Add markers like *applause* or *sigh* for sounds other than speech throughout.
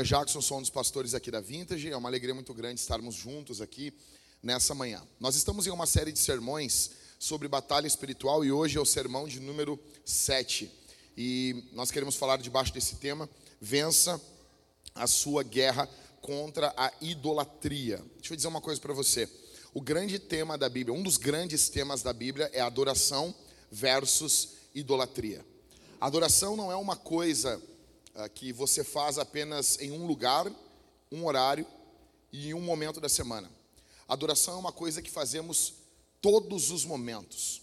nome é Jackson, sou um dos pastores aqui da Vintage. É uma alegria muito grande estarmos juntos aqui nessa manhã. Nós estamos em uma série de sermões sobre batalha espiritual e hoje é o sermão de número 7. E nós queremos falar debaixo desse tema: vença a sua guerra contra a idolatria. Deixa eu dizer uma coisa para você. O grande tema da Bíblia, um dos grandes temas da Bíblia é adoração versus idolatria. Adoração não é uma coisa que você faz apenas em um lugar, um horário e em um momento da semana. Adoração é uma coisa que fazemos todos os momentos.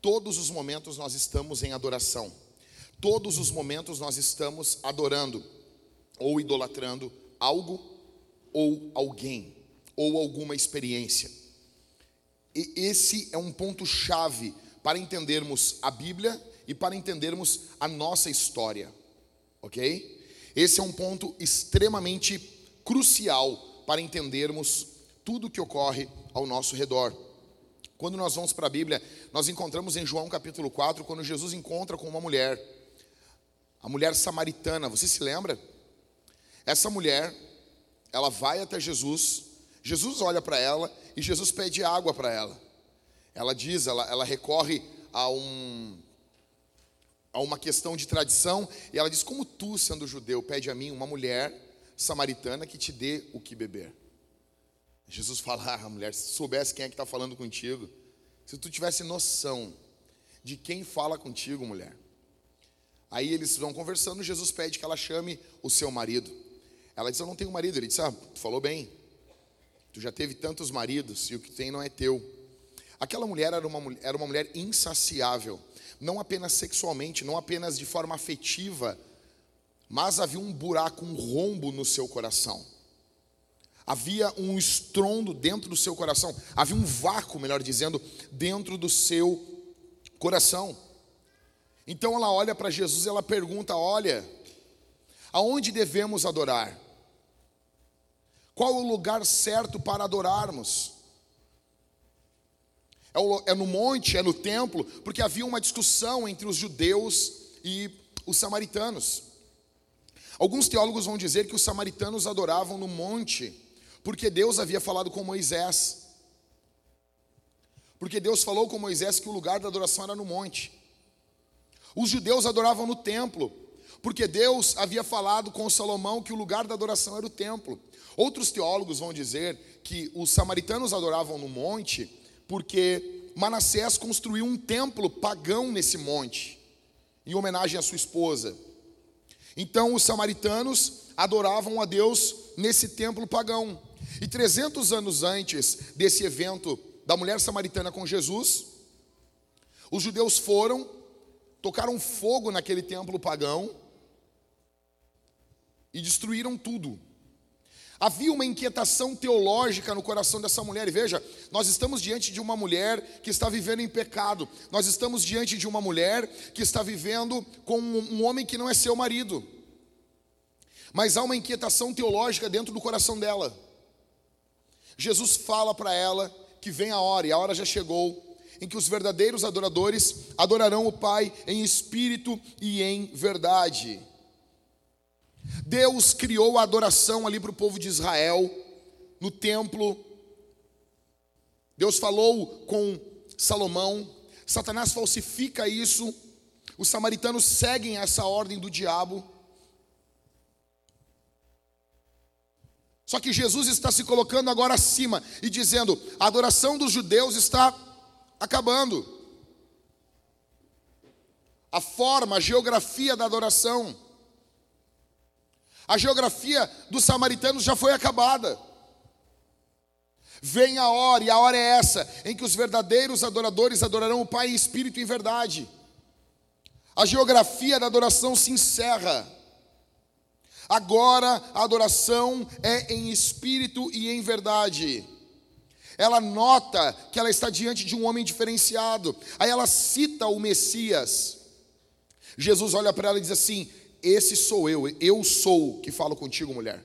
Todos os momentos nós estamos em adoração. Todos os momentos nós estamos adorando ou idolatrando algo ou alguém ou alguma experiência. E esse é um ponto chave para entendermos a Bíblia e para entendermos a nossa história, ok? Esse é um ponto extremamente crucial para entendermos tudo o que ocorre ao nosso redor. Quando nós vamos para a Bíblia, nós encontramos em João capítulo 4, quando Jesus encontra com uma mulher, a mulher samaritana, você se lembra? Essa mulher, ela vai até Jesus, Jesus olha para ela e Jesus pede água para ela. Ela diz, ela, ela recorre a um, a uma questão de tradição, e ela diz: Como tu, sendo judeu, pede a mim uma mulher samaritana que te dê o que beber? Jesus fala: Ah, mulher, se soubesse quem é que está falando contigo, se tu tivesse noção de quem fala contigo, mulher. Aí eles vão conversando, Jesus pede que ela chame o seu marido. Ela diz: Eu não tenho marido. Ele diz: Ah, tu falou bem. Tu já teve tantos maridos e o que tem não é teu. Aquela mulher era uma, era uma mulher insaciável não apenas sexualmente, não apenas de forma afetiva, mas havia um buraco, um rombo no seu coração. Havia um estrondo dentro do seu coração, havia um vácuo, melhor dizendo, dentro do seu coração. Então ela olha para Jesus e ela pergunta: Olha, aonde devemos adorar? Qual o lugar certo para adorarmos? É, é no monte, é no templo, porque havia uma discussão entre os judeus e os samaritanos. Alguns teólogos vão dizer que os samaritanos adoravam no monte, porque Deus havia falado com Moisés. Porque Deus falou com Moisés que o lugar da adoração era no monte. Os judeus adoravam no templo, porque Deus havia falado com Salomão que o lugar da adoração era o templo. Outros teólogos vão dizer que os samaritanos adoravam no monte, porque Manassés construiu um templo pagão nesse monte, em homenagem à sua esposa. Então os samaritanos adoravam a Deus nesse templo pagão. E 300 anos antes desse evento da mulher samaritana com Jesus, os judeus foram, tocaram fogo naquele templo pagão e destruíram tudo. Havia uma inquietação teológica no coração dessa mulher. E veja, nós estamos diante de uma mulher que está vivendo em pecado. Nós estamos diante de uma mulher que está vivendo com um homem que não é seu marido. Mas há uma inquietação teológica dentro do coração dela. Jesus fala para ela que vem a hora, e a hora já chegou, em que os verdadeiros adoradores adorarão o Pai em espírito e em verdade. Deus criou a adoração ali para o povo de Israel, no templo. Deus falou com Salomão. Satanás falsifica isso. Os samaritanos seguem essa ordem do diabo. Só que Jesus está se colocando agora acima e dizendo: a adoração dos judeus está acabando. A forma, a geografia da adoração a geografia dos samaritanos já foi acabada. Vem a hora, e a hora é essa, em que os verdadeiros adoradores adorarão o Pai em espírito e em verdade. A geografia da adoração se encerra. Agora a adoração é em espírito e em verdade. Ela nota que ela está diante de um homem diferenciado. Aí ela cita o Messias. Jesus olha para ela e diz assim: esse sou eu, eu sou que falo contigo, mulher.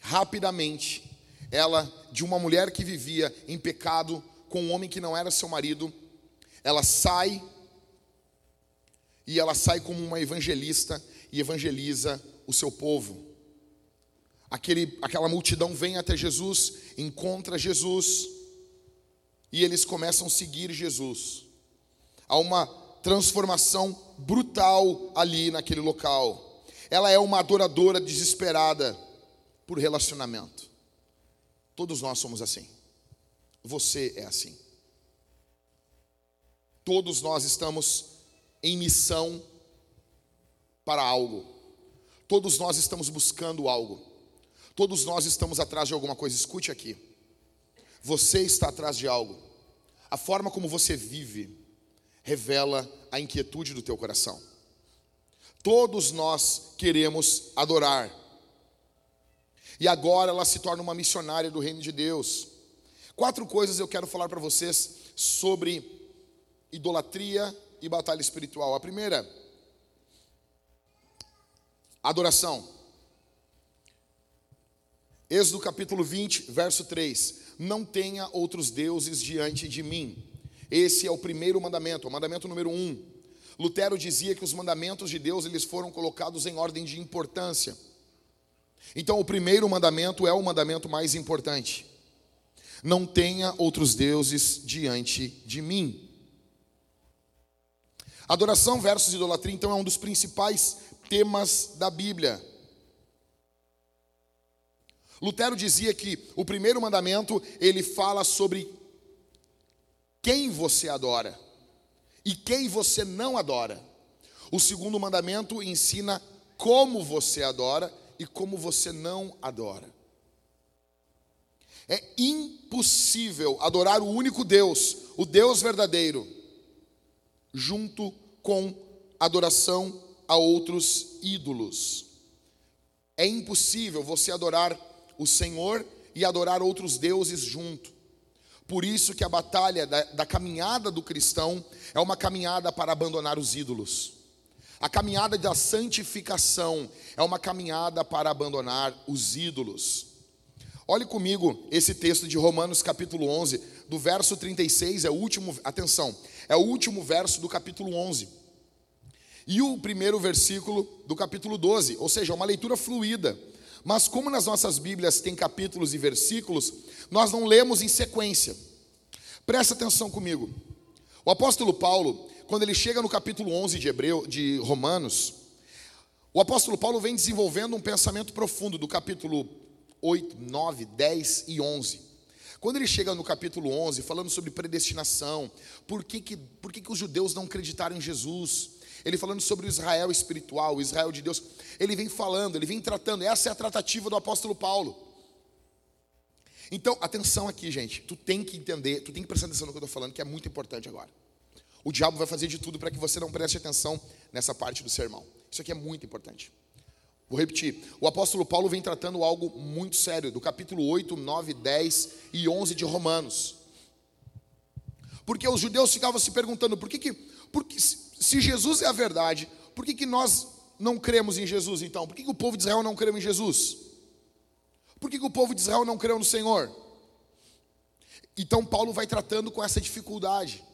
Rapidamente, ela, de uma mulher que vivia em pecado com um homem que não era seu marido, ela sai e ela sai como uma evangelista e evangeliza o seu povo. Aquele, aquela multidão vem até Jesus, encontra Jesus e eles começam a seguir Jesus. Há uma transformação brutal ali naquele local. Ela é uma adoradora desesperada por relacionamento. Todos nós somos assim. Você é assim. Todos nós estamos em missão para algo. Todos nós estamos buscando algo. Todos nós estamos atrás de alguma coisa. Escute aqui. Você está atrás de algo. A forma como você vive revela a inquietude do teu coração. Todos nós queremos adorar. E agora ela se torna uma missionária do reino de Deus. Quatro coisas eu quero falar para vocês sobre idolatria e batalha espiritual. A primeira, adoração. Êxodo capítulo 20, verso 3: Não tenha outros deuses diante de mim. Esse é o primeiro mandamento, o mandamento número um. Lutero dizia que os mandamentos de Deus eles foram colocados em ordem de importância. Então, o primeiro mandamento é o mandamento mais importante. Não tenha outros deuses diante de mim. Adoração versus idolatria, então, é um dos principais temas da Bíblia. Lutero dizia que o primeiro mandamento, ele fala sobre quem você adora e quem você não adora. O segundo mandamento ensina como você adora e como você não adora. É impossível adorar o único Deus, o Deus verdadeiro, junto com adoração a outros ídolos. É impossível você adorar o Senhor e adorar outros deuses junto. Por isso que a batalha da, da, caminhada do cristão é uma caminhada para abandonar os ídolos. A caminhada da santificação é uma caminhada para abandonar os ídolos. Olhe comigo esse texto de Romanos capítulo 11, do verso 36, é o último, atenção, é o último verso do capítulo 11. E o primeiro versículo do capítulo 12, ou seja, uma leitura fluida. Mas como nas nossas Bíblias tem capítulos e versículos, nós não lemos em sequência. Presta atenção comigo. O apóstolo Paulo, quando ele chega no capítulo 11 de Hebreu, de Romanos, o apóstolo Paulo vem desenvolvendo um pensamento profundo do capítulo 8, 9, 10 e 11. Quando ele chega no capítulo 11, falando sobre predestinação, por que, que, por que, que os judeus não acreditaram em Jesus? Ele falando sobre o Israel espiritual, o Israel de Deus. Ele vem falando, ele vem tratando. Essa é a tratativa do apóstolo Paulo. Então, atenção aqui, gente. Tu tem que entender, tu tem que prestar atenção no que eu estou falando, que é muito importante agora. O diabo vai fazer de tudo para que você não preste atenção nessa parte do sermão. Isso aqui é muito importante. Vou repetir. O apóstolo Paulo vem tratando algo muito sério, do capítulo 8, 9, 10 e 11 de Romanos. Porque os judeus ficavam se perguntando, por que que, porque se Jesus é a verdade, por que que nós não cremos em Jesus então? Por que, que o povo de Israel não creu em Jesus? Por que, que o povo de Israel não creu no Senhor? Então Paulo vai tratando com essa dificuldade.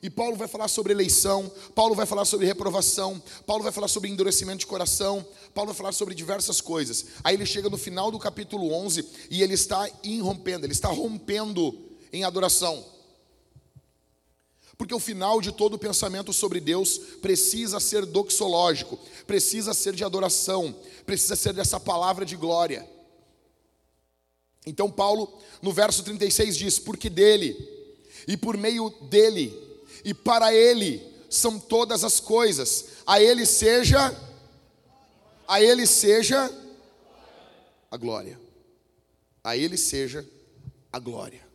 E Paulo vai falar sobre eleição, Paulo vai falar sobre reprovação, Paulo vai falar sobre endurecimento de coração, Paulo vai falar sobre diversas coisas. Aí ele chega no final do capítulo 11 e ele está irrompendo, ele está rompendo em adoração. Porque o final de todo pensamento sobre Deus precisa ser doxológico, precisa ser de adoração, precisa ser dessa palavra de glória. Então, Paulo, no verso 36 diz: Porque dele, e por meio dele, e para Ele são todas as coisas. A Ele seja, a Ele seja a glória. A Ele seja a glória.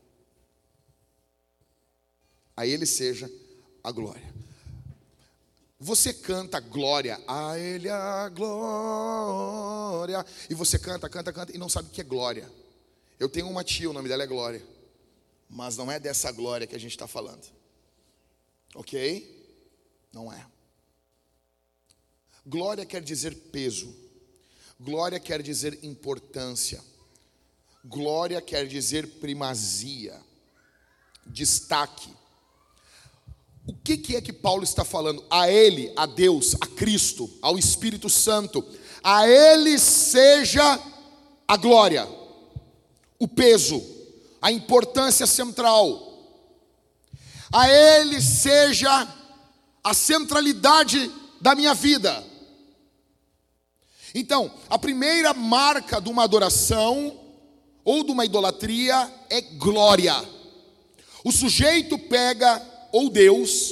A Ele seja a glória. Você canta glória, a Ele a glória. E você canta, canta, canta e não sabe o que é glória. Eu tenho uma tia, o nome dela é Glória. Mas não é dessa glória que a gente está falando. Ok? Não é. Glória quer dizer peso. Glória quer dizer importância. Glória quer dizer primazia, destaque. O que, que é que Paulo está falando? A Ele, a Deus, a Cristo, ao Espírito Santo, a Ele seja a glória, o peso, a importância central, a Ele seja a centralidade da minha vida. Então, a primeira marca de uma adoração ou de uma idolatria é glória. O sujeito pega ou Deus,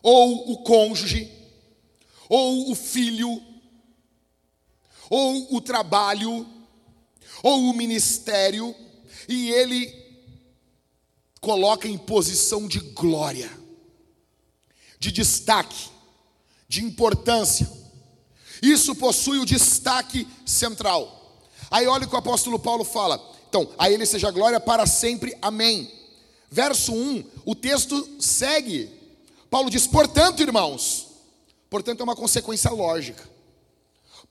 ou o cônjuge, ou o filho, ou o trabalho, ou o ministério, e ele coloca em posição de glória, de destaque, de importância. Isso possui o destaque central. Aí olha o que o apóstolo Paulo fala. Então, a ele seja glória para sempre. Amém. Verso 1, o texto segue. Paulo diz: "Portanto, irmãos, portanto é uma consequência lógica.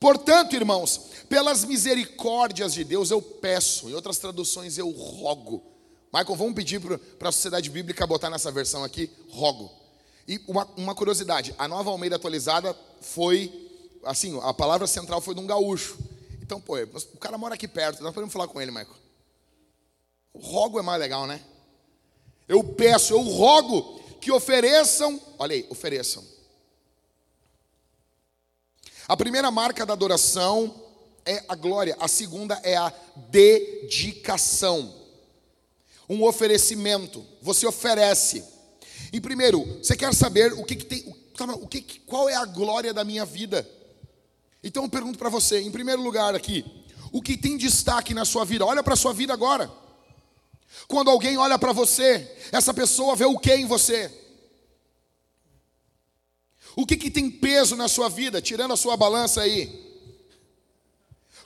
Portanto, irmãos, pelas misericórdias de Deus eu peço, em outras traduções eu rogo Michael, vamos pedir para a sociedade bíblica botar nessa versão aqui, rogo. E uma, uma, curiosidade, a nova Almeida atualizada foi, assim, a palavra central foi de um gaúcho. Então, pô, o cara mora aqui perto, nós podemos falar com ele, Michael. O rogo é mais legal, né? Eu peço, eu rogo que ofereçam, olha aí, ofereçam. A primeira marca da adoração é a glória, a segunda é a dedicação um oferecimento. Você oferece. E primeiro, você quer saber o que, que tem, o que, qual é a glória da minha vida? Então eu pergunto para você, em primeiro lugar aqui, o que tem destaque na sua vida? Olha para a sua vida agora. Quando alguém olha para você, essa pessoa vê o que em você? O que, que tem peso na sua vida, tirando a sua balança aí?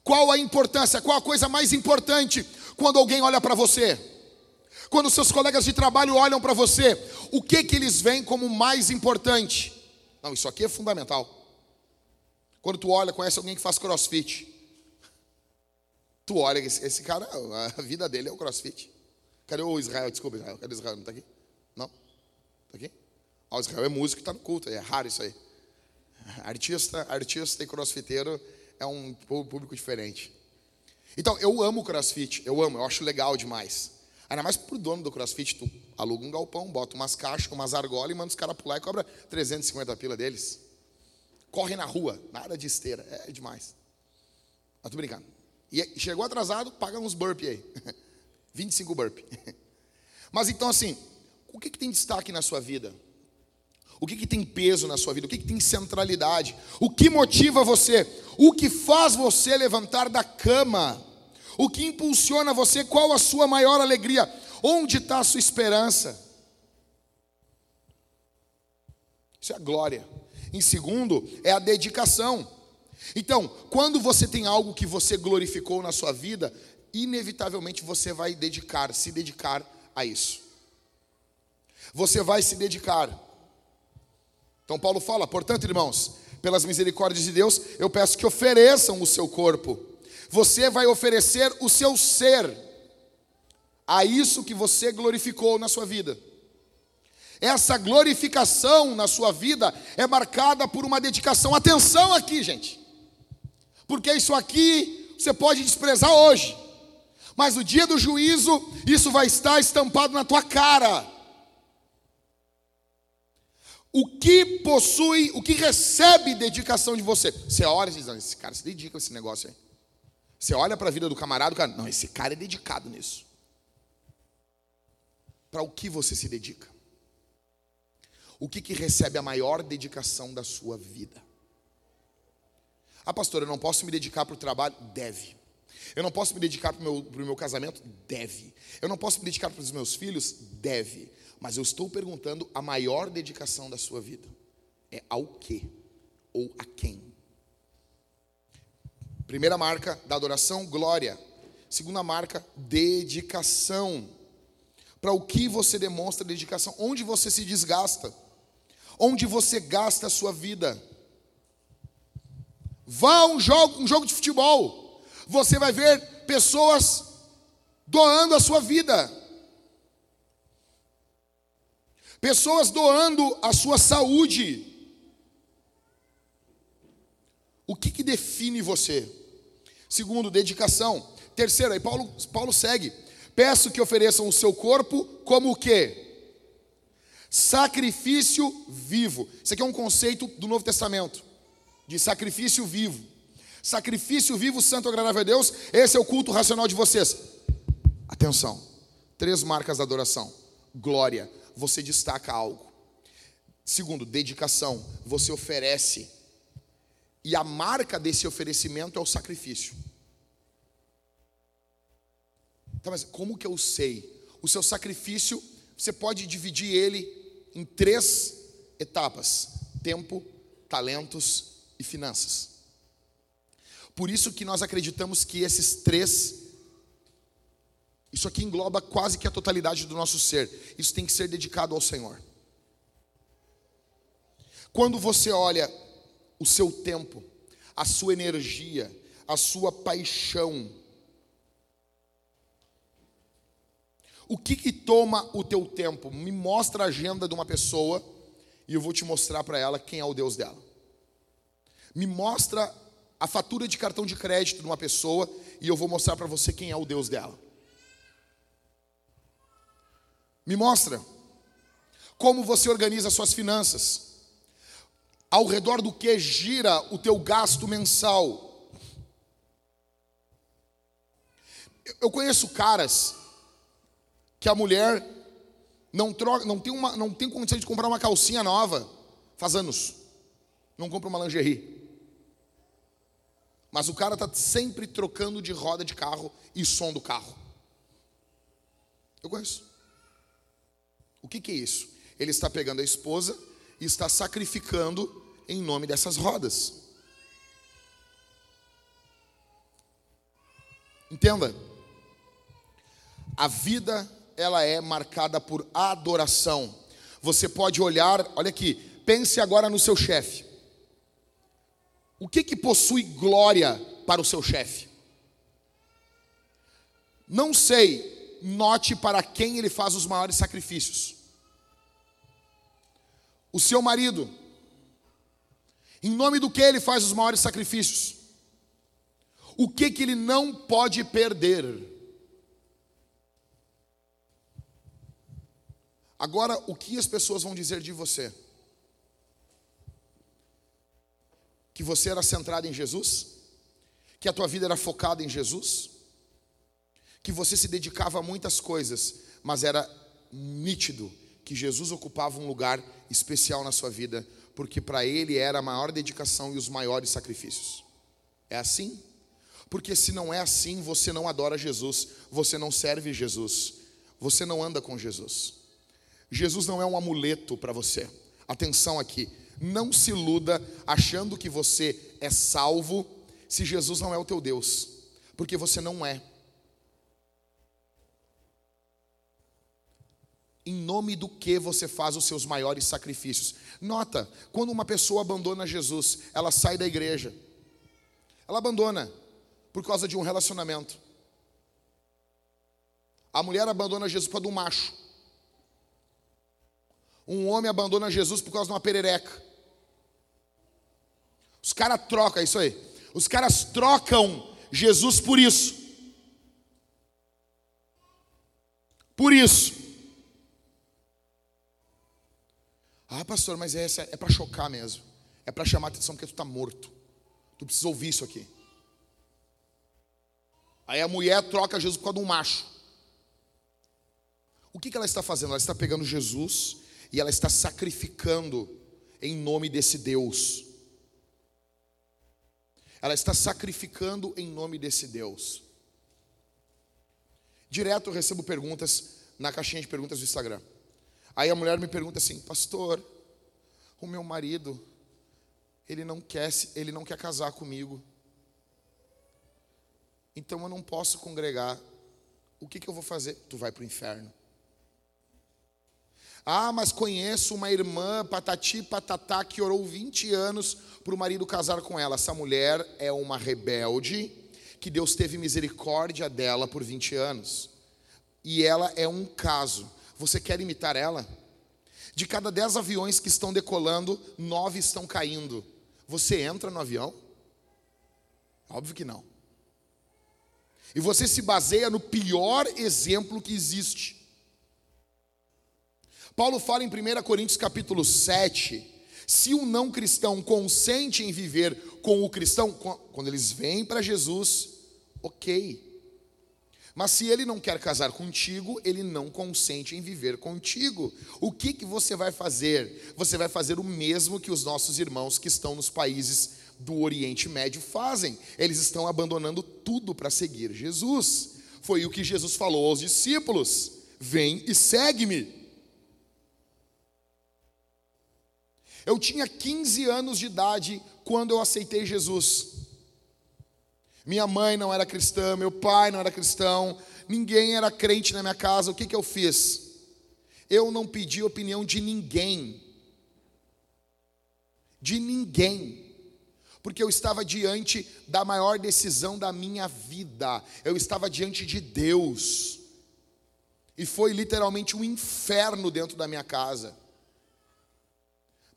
Qual a importância, qual a coisa mais importante quando alguém olha para você? Quando seus colegas de trabalho olham para você, o que que eles veem como mais importante? Não, isso aqui é fundamental. Quando tu olha, conhece alguém que faz crossfit. Tu olha, esse, esse cara, a vida dele é o crossfit. Cadê o Israel? Desculpa, Israel. Cadê o Israel? Não está aqui? Não? Está aqui? Ah, o Israel é músico e está no culto. É raro isso aí. Artista, artista e crossfiteiro é um público diferente. Então, eu amo crossfit. Eu amo, eu acho legal demais. Ainda mais pro dono do crossfit, tu aluga um galpão, bota umas caixas, umas argolas e manda os caras pular e cobra 350 pila deles. Corre na rua, nada de esteira, é demais. Mas tô brincando. E chegou atrasado, paga uns burp aí. *laughs* 25 burp. *laughs* Mas então assim, o que, que tem destaque na sua vida? O que, que tem peso na sua vida? O que, que tem centralidade? O que motiva você? O que faz você levantar da cama? O que impulsiona você? Qual a sua maior alegria? Onde está a sua esperança? Isso é a glória. Em segundo, é a dedicação. Então, quando você tem algo que você glorificou na sua vida, inevitavelmente você vai dedicar, se dedicar a isso. Você vai se dedicar. Então, Paulo fala, portanto, irmãos, pelas misericórdias de Deus, eu peço que ofereçam o seu corpo você vai oferecer o seu ser a isso que você glorificou na sua vida. Essa glorificação na sua vida é marcada por uma dedicação. Atenção aqui, gente. Porque isso aqui você pode desprezar hoje. Mas no dia do juízo, isso vai estar estampado na tua cara. O que possui, o que recebe dedicação de você? Você olha e diz: esse cara se dedica a esse negócio aí. Você olha para a vida do camarada, o cara, não, esse cara é dedicado nisso. Para o que você se dedica? O que, que recebe a maior dedicação da sua vida? Ah, pastor, eu não posso me dedicar para o trabalho? Deve. Eu não posso me dedicar para o meu, meu casamento? Deve. Eu não posso me dedicar para os meus filhos? Deve. Mas eu estou perguntando a maior dedicação da sua vida. É ao que? Ou a quem? Primeira marca da adoração, glória. Segunda marca, dedicação. Para o que você demonstra dedicação? Onde você se desgasta? Onde você gasta a sua vida? Vá a um jogo, um jogo de futebol. Você vai ver pessoas doando a sua vida. Pessoas doando a sua saúde. O que, que define você? Segundo, dedicação. Terceiro, aí Paulo, Paulo segue. Peço que ofereçam o seu corpo como o quê? Sacrifício vivo. Isso aqui é um conceito do Novo Testamento, de sacrifício vivo. Sacrifício vivo, santo, agradável a Deus. Esse é o culto racional de vocês. Atenção. Três marcas da adoração. Glória, você destaca algo. Segundo, dedicação, você oferece. E a marca desse oferecimento é o sacrifício. Então, mas como que eu sei? O seu sacrifício, você pode dividir ele em três etapas: tempo, talentos e finanças. Por isso que nós acreditamos que esses três, isso aqui engloba quase que a totalidade do nosso ser. Isso tem que ser dedicado ao Senhor. Quando você olha o seu tempo, a sua energia, a sua paixão, O que, que toma o teu tempo? Me mostra a agenda de uma pessoa e eu vou te mostrar para ela quem é o Deus dela. Me mostra a fatura de cartão de crédito de uma pessoa e eu vou mostrar para você quem é o Deus dela. Me mostra como você organiza suas finanças. Ao redor do que gira o teu gasto mensal. Eu conheço caras que a mulher não troca, não tem uma, não tem condição de comprar uma calcinha nova, faz anos. Não compra uma lingerie. Mas o cara está sempre trocando de roda de carro e som do carro. Eu conheço. O que, que é isso? Ele está pegando a esposa e está sacrificando em nome dessas rodas. Entenda. A vida ela é marcada por adoração. Você pode olhar, olha aqui, pense agora no seu chefe. O que que possui glória para o seu chefe? Não sei, note para quem ele faz os maiores sacrifícios. O seu marido, em nome do que ele faz os maiores sacrifícios? O que que ele não pode perder? Agora, o que as pessoas vão dizer de você? Que você era centrado em Jesus? Que a tua vida era focada em Jesus? Que você se dedicava a muitas coisas, mas era nítido que Jesus ocupava um lugar especial na sua vida, porque para ele era a maior dedicação e os maiores sacrifícios. É assim? Porque se não é assim, você não adora Jesus, você não serve Jesus, você não anda com Jesus. Jesus não é um amuleto para você. Atenção aqui, não se iluda achando que você é salvo se Jesus não é o teu Deus, porque você não é. Em nome do que você faz os seus maiores sacrifícios? Nota, quando uma pessoa abandona Jesus, ela sai da igreja. Ela abandona por causa de um relacionamento. A mulher abandona Jesus por causa de um macho. Um homem abandona Jesus por causa de uma perereca. Os caras trocam, é isso aí. Os caras trocam Jesus por isso. Por isso. Ah, pastor, mas essa é para chocar mesmo. É para chamar atenção porque tu está morto. Tu precisa ouvir isso aqui. Aí a mulher troca Jesus por causa de um macho. O que, que ela está fazendo? Ela está pegando Jesus e ela está sacrificando em nome desse Deus. Ela está sacrificando em nome desse Deus. Direto eu recebo perguntas na caixinha de perguntas do Instagram. Aí a mulher me pergunta assim: "Pastor, o meu marido, ele não quer, ele não quer casar comigo. Então eu não posso congregar. O que, que eu vou fazer? Tu vai para o inferno. Ah, mas conheço uma irmã, patati patatá, que orou 20 anos para o marido casar com ela. Essa mulher é uma rebelde, que Deus teve misericórdia dela por 20 anos. E ela é um caso. Você quer imitar ela? De cada dez aviões que estão decolando, nove estão caindo. Você entra no avião? Óbvio que não. E você se baseia no pior exemplo que existe. Paulo fala em 1 Coríntios capítulo 7, se um não cristão consente em viver com o cristão, quando eles vêm para Jesus, ok. Mas se ele não quer casar contigo, ele não consente em viver contigo. O que, que você vai fazer? Você vai fazer o mesmo que os nossos irmãos que estão nos países do Oriente Médio fazem. Eles estão abandonando tudo para seguir Jesus. Foi o que Jesus falou aos discípulos: Vem e segue-me. Eu tinha 15 anos de idade quando eu aceitei Jesus. Minha mãe não era cristã, meu pai não era cristão, ninguém era crente na minha casa. O que, que eu fiz? Eu não pedi opinião de ninguém. De ninguém. Porque eu estava diante da maior decisão da minha vida. Eu estava diante de Deus. E foi literalmente um inferno dentro da minha casa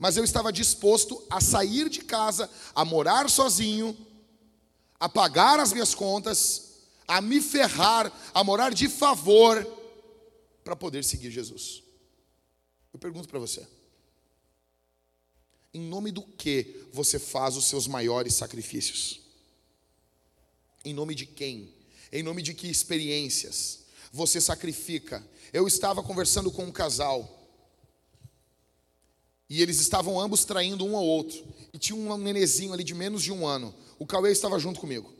mas eu estava disposto a sair de casa, a morar sozinho, a pagar as minhas contas, a me ferrar, a morar de favor, para poder seguir Jesus. Eu pergunto para você: em nome do que você faz os seus maiores sacrifícios? Em nome de quem? Em nome de que experiências você sacrifica? Eu estava conversando com um casal. E eles estavam ambos traindo um ao outro. E tinha um nenezinho ali de menos de um ano. O Cauê estava junto comigo.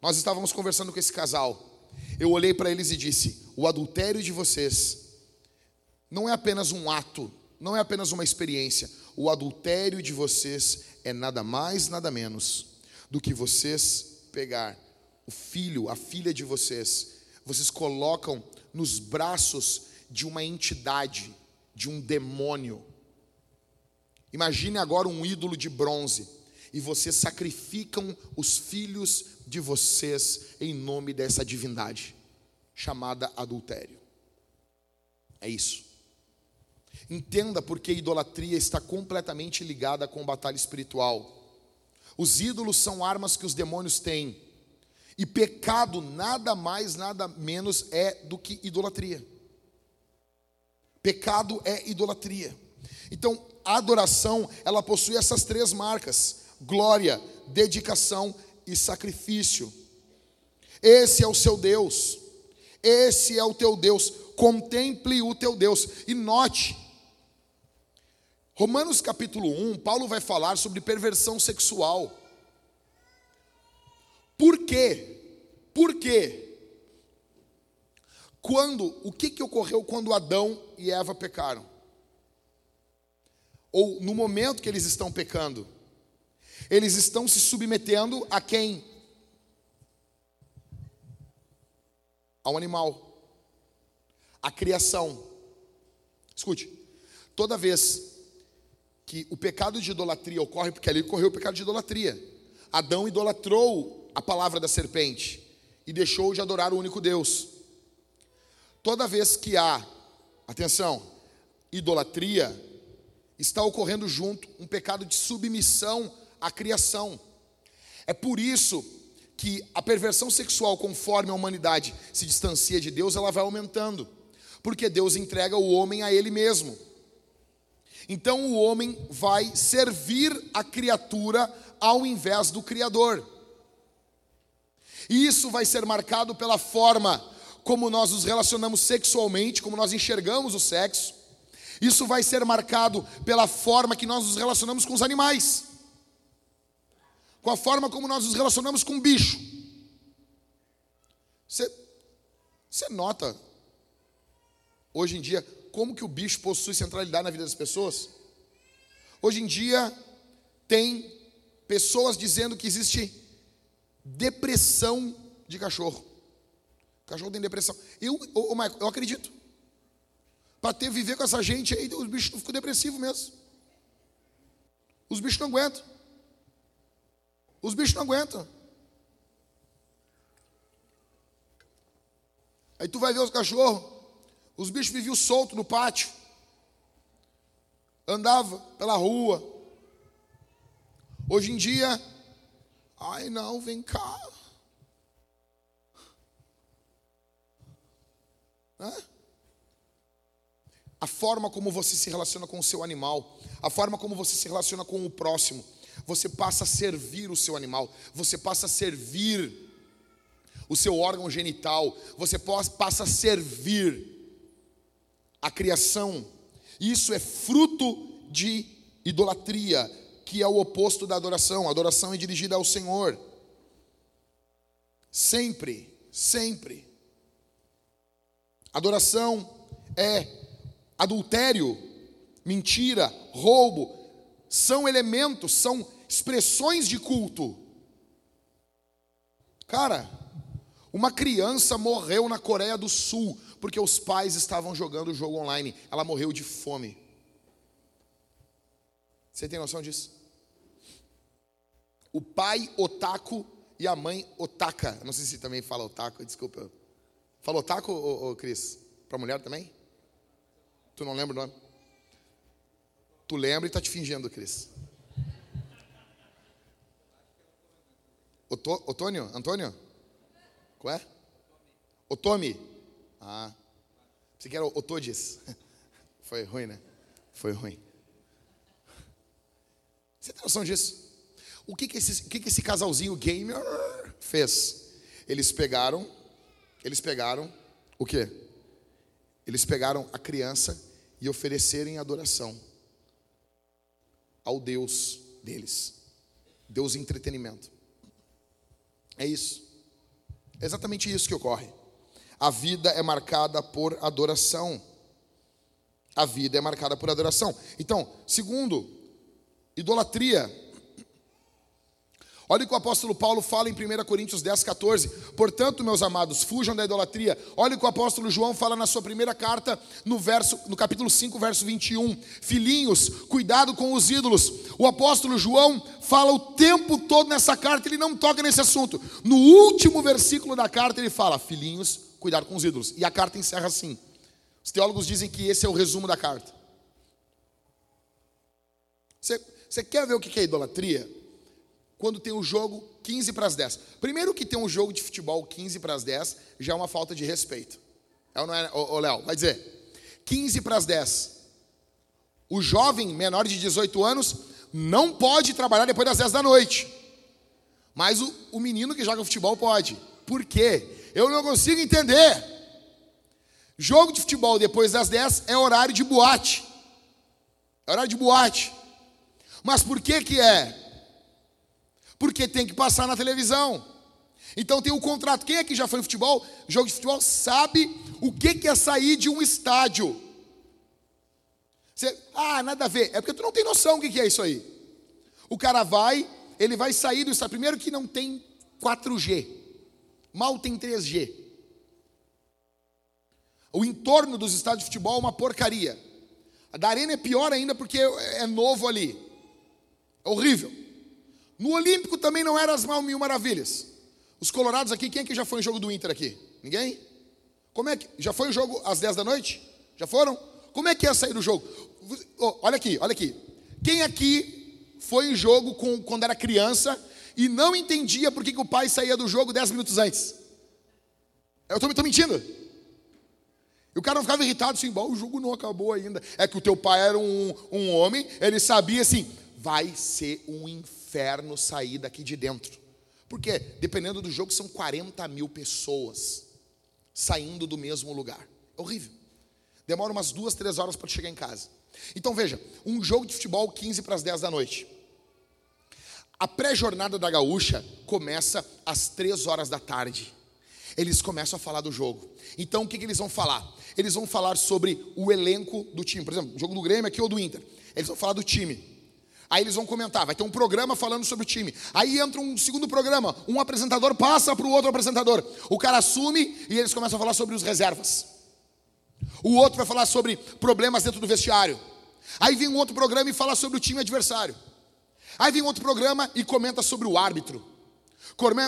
Nós estávamos conversando com esse casal. Eu olhei para eles e disse: O adultério de vocês não é apenas um ato, não é apenas uma experiência. O adultério de vocês é nada mais, nada menos do que vocês pegar o filho, a filha de vocês, vocês colocam nos braços de uma entidade, de um demônio. Imagine agora um ídolo de bronze e vocês sacrificam os filhos de vocês em nome dessa divindade chamada adultério. É isso. Entenda porque a idolatria está completamente ligada com batalha espiritual. Os ídolos são armas que os demônios têm. E pecado nada mais, nada menos é do que idolatria. Pecado é idolatria. Então, a adoração, ela possui essas três marcas: glória, dedicação e sacrifício. Esse é o seu Deus. Esse é o teu Deus. Contemple o teu Deus. E note, Romanos capítulo 1, Paulo vai falar sobre perversão sexual. Por quê? Por quê? Quando, o que, que ocorreu quando Adão e Eva pecaram? ou no momento que eles estão pecando, eles estão se submetendo a quem? Ao animal, à criação. Escute, toda vez que o pecado de idolatria ocorre, porque ali ocorreu o pecado de idolatria, Adão idolatrou a palavra da serpente e deixou de adorar o único Deus. Toda vez que há, atenção, idolatria, está ocorrendo junto um pecado de submissão à criação. É por isso que a perversão sexual, conforme a humanidade se distancia de Deus, ela vai aumentando, porque Deus entrega o homem a ele mesmo. Então o homem vai servir a criatura ao invés do Criador. E isso vai ser marcado pela forma como nós nos relacionamos sexualmente, como nós enxergamos o sexo, isso vai ser marcado pela forma que nós nos relacionamos com os animais, com a forma como nós nos relacionamos com o bicho. Você, você nota, hoje em dia, como que o bicho possui centralidade na vida das pessoas? Hoje em dia, tem pessoas dizendo que existe depressão de cachorro. O cachorro tem depressão. Eu, ô, ô Michael, eu acredito. Para ter viver com essa gente aí, os bichos ficam depressivos mesmo. Os bichos não aguentam. Os bichos não aguentam. Aí tu vai ver os cachorros, os bichos viviam soltos no pátio. andava pela rua. Hoje em dia, ai não, vem cá. A forma como você se relaciona com o seu animal, a forma como você se relaciona com o próximo, você passa a servir o seu animal, você passa a servir o seu órgão genital, você passa a servir a criação. Isso é fruto de idolatria, que é o oposto da adoração. A adoração é dirigida ao Senhor. Sempre, sempre. Adoração é adultério, mentira, roubo, são elementos, são expressões de culto. Cara, uma criança morreu na Coreia do Sul porque os pais estavam jogando o jogo online. Ela morreu de fome. Você tem noção disso? O pai otaku e a mãe otaka. Não sei se também fala otaku, desculpa. Fala otaku, ô, ô Cris? Para mulher também? Tu não lembra o nome? Tu lembra e tá te fingindo, Cris. Oto, Otônio? Antônio? Qual é? Otomi. Ah. Você quer Otodes? Foi ruim, né? Foi ruim. Você tem noção disso? O que, que, esse, o que, que esse casalzinho gamer fez? Eles pegaram, eles pegaram o quê? Eles pegaram a criança e oferecerem adoração ao Deus deles. Deus entretenimento. É isso. É exatamente isso que ocorre. A vida é marcada por adoração. A vida é marcada por adoração. Então, segundo, idolatria Olha o que o apóstolo Paulo fala em 1 Coríntios 10, 14. Portanto, meus amados, fujam da idolatria. Olha o que o apóstolo João fala na sua primeira carta, no, verso, no capítulo 5, verso 21. Filhinhos, cuidado com os ídolos. O apóstolo João fala o tempo todo nessa carta, ele não toca nesse assunto. No último versículo da carta, ele fala: Filhinhos, cuidado com os ídolos. E a carta encerra assim. Os teólogos dizem que esse é o resumo da carta. Você, você quer ver o que é idolatria? Quando tem o um jogo 15 para as 10. Primeiro que tem um jogo de futebol 15 para as 10 já é uma falta de respeito. É ou não é, ô, ô Léo? Vai dizer, 15 para as 10. O jovem menor de 18 anos não pode trabalhar depois das 10 da noite. Mas o, o menino que joga futebol pode. Por quê? Eu não consigo entender. Jogo de futebol depois das 10 é horário de boate. É horário de boate. Mas por que que é? Porque tem que passar na televisão. Então tem o contrato. Quem aqui já foi no futebol, jogo de futebol, sabe o que é sair de um estádio. Você, ah, nada a ver. É porque tu não tem noção o que é isso aí. O cara vai, ele vai sair do estádio. Primeiro que não tem 4G. Mal tem 3G. O entorno dos estádios de futebol é uma porcaria. A da arena é pior ainda porque é novo ali. É horrível. No Olímpico também não eram as mil maravilhas. Os colorados aqui, quem é que já foi em jogo do Inter aqui? Ninguém? Como é que. Já foi o jogo às 10 da noite? Já foram? Como é que é sair do jogo? Oh, olha aqui, olha aqui. Quem aqui foi em jogo com, quando era criança e não entendia por que, que o pai saía do jogo 10 minutos antes? Eu estou mentindo? E o cara não ficava irritado assim, o jogo não acabou ainda. É que o teu pai era um, um homem, ele sabia assim, vai ser um inferno inferno sair daqui de dentro. Porque, dependendo do jogo, são 40 mil pessoas saindo do mesmo lugar. É horrível. Demora umas duas, três horas para chegar em casa. Então veja, um jogo de futebol 15 para as 10 da noite. A pré-jornada da gaúcha começa às 3 horas da tarde. Eles começam a falar do jogo. Então o que, que eles vão falar? Eles vão falar sobre o elenco do time. Por exemplo, o jogo do Grêmio aqui ou do Inter. Eles vão falar do time. Aí eles vão comentar, vai ter um programa falando sobre o time. Aí entra um segundo programa, um apresentador passa para o outro apresentador. O cara assume e eles começam a falar sobre os reservas. O outro vai falar sobre problemas dentro do vestiário. Aí vem um outro programa e fala sobre o time adversário. Aí vem outro programa e comenta sobre o árbitro.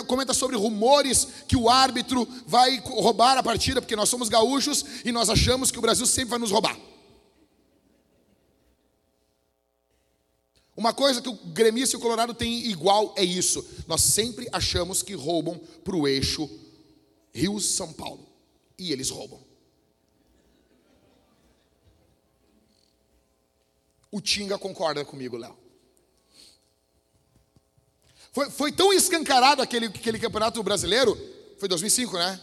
Comenta sobre rumores que o árbitro vai roubar a partida, porque nós somos gaúchos e nós achamos que o Brasil sempre vai nos roubar. Uma coisa que o gremista e o colorado têm igual é isso. Nós sempre achamos que roubam para o eixo Rio-São Paulo. E eles roubam. O Tinga concorda comigo, Léo. Foi, foi tão escancarado aquele, aquele campeonato brasileiro, foi 2005, né?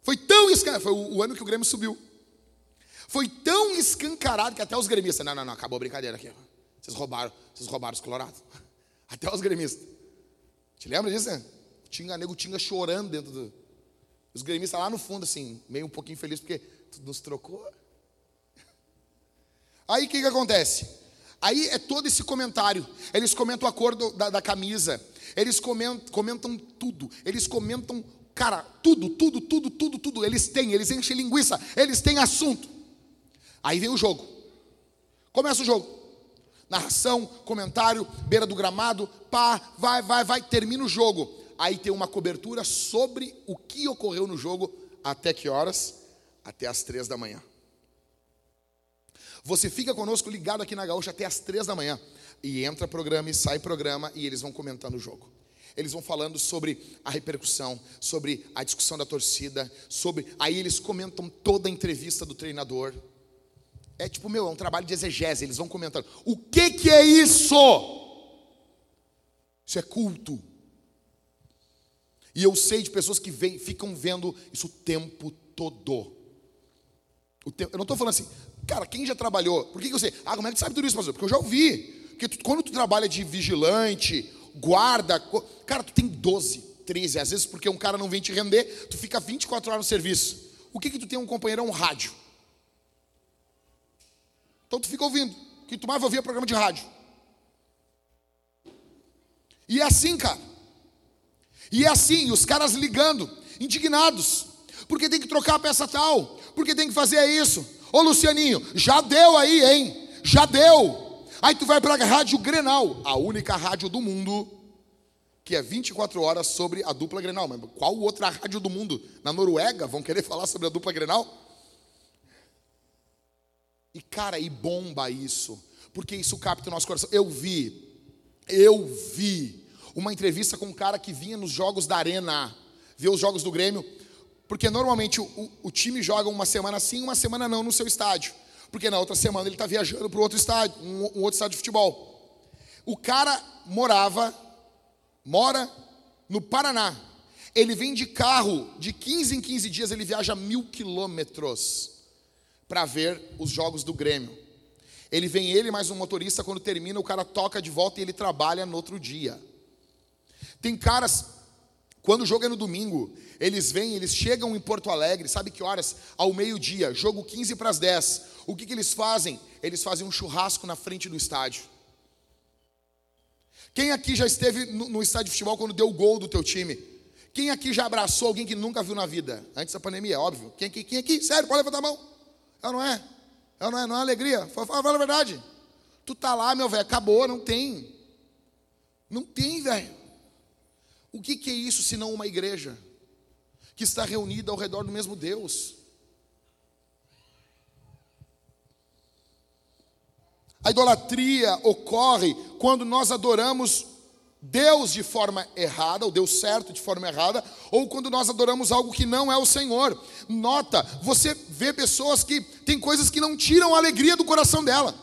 Foi tão escancarado, foi o, o ano que o Grêmio subiu. Foi tão escancarado que até os gremistas, não, não, não, acabou a brincadeira aqui. Vocês roubaram, vocês roubaram os colorados. *laughs* Até os gremistas. Te lembra disso, né? Tinga, nego tinga chorando dentro do. Os gremistas lá no fundo, assim, meio um pouquinho feliz porque tu nos trocou. *laughs* Aí o que, que acontece? Aí é todo esse comentário. Eles comentam a cor do, da, da, camisa. Eles comentam, comentam tudo. Eles comentam, cara, tudo, tudo, tudo, tudo, tudo. Eles têm, eles enchem linguiça. Eles têm assunto. Aí vem o jogo. Começa o jogo. Narração, comentário, beira do gramado, pá, vai, vai, vai, termina o jogo. Aí tem uma cobertura sobre o que ocorreu no jogo, até que horas? Até as três da manhã. Você fica conosco ligado aqui na Gaúcha até as três da manhã. E entra programa e sai programa e eles vão comentando o jogo. Eles vão falando sobre a repercussão, sobre a discussão da torcida, sobre. Aí eles comentam toda a entrevista do treinador. É tipo, meu, é um trabalho de exegese. Eles vão comentando. O que, que é isso? Isso é culto. E eu sei de pessoas que vem, ficam vendo isso o tempo todo. O tempo, eu não estou falando assim, Cara, quem já trabalhou? Por que, que você. Ah, como é que sabe tudo isso, pastor? Porque eu já ouvi. Porque tu, quando tu trabalha de vigilante, guarda. Cara, tu tem 12, 13. Às vezes, porque um cara não vem te render, tu fica 24 horas no serviço. O que que tu tem um companheiro? É um rádio. Então tu fica ouvindo. O que tu mais vai ouvir é programa de rádio. E é assim, cara. E é assim, os caras ligando, indignados. Porque tem que trocar a peça tal. Porque tem que fazer isso. Ô Lucianinho, já deu aí, hein? Já deu. Aí tu vai para a Rádio Grenal, a única rádio do mundo que é 24 horas sobre a dupla Grenal. Mas qual outra rádio do mundo? Na Noruega vão querer *laughs* falar sobre a dupla Grenal? E cara, e bomba isso, porque isso capta o nosso coração. Eu vi, eu vi uma entrevista com um cara que vinha nos jogos da Arena, ver os jogos do Grêmio, porque normalmente o, o, time joga uma semana sim, uma semana não no seu estádio. Porque na outra semana ele está viajando para outro estádio, um, um outro estádio de futebol. O cara morava, mora no Paraná. Ele vem de carro, de 15 em 15 dias ele viaja mil quilômetros para ver os jogos do Grêmio. Ele vem ele mais um motorista, quando termina, o cara toca de volta e ele trabalha no outro dia. Tem caras quando o jogo é no domingo, eles vêm, eles chegam em Porto Alegre, sabe que horas? Ao meio-dia, jogo 15 para as 10. O que, que eles fazem? Eles fazem um churrasco na frente do estádio. Quem aqui já esteve no, no estádio de futebol quando deu o gol do teu time? Quem aqui já abraçou alguém que nunca viu na vida? Antes da pandemia, é óbvio. Quem aqui? Quem aqui? Sério, pode levantar a mão. É ou não é? É ou não é? Não é alegria? Fala, a verdade. Tu tá lá, meu velho, acabou, não tem. Não tem, velho. O que, que é isso senão uma igreja que está reunida ao redor do mesmo Deus? A idolatria ocorre quando nós adoramos Deus de forma errada, ou Deus certo de forma errada, ou quando nós adoramos algo que não é o Senhor. Nota, você vê pessoas que tem coisas que não tiram a alegria do coração dela.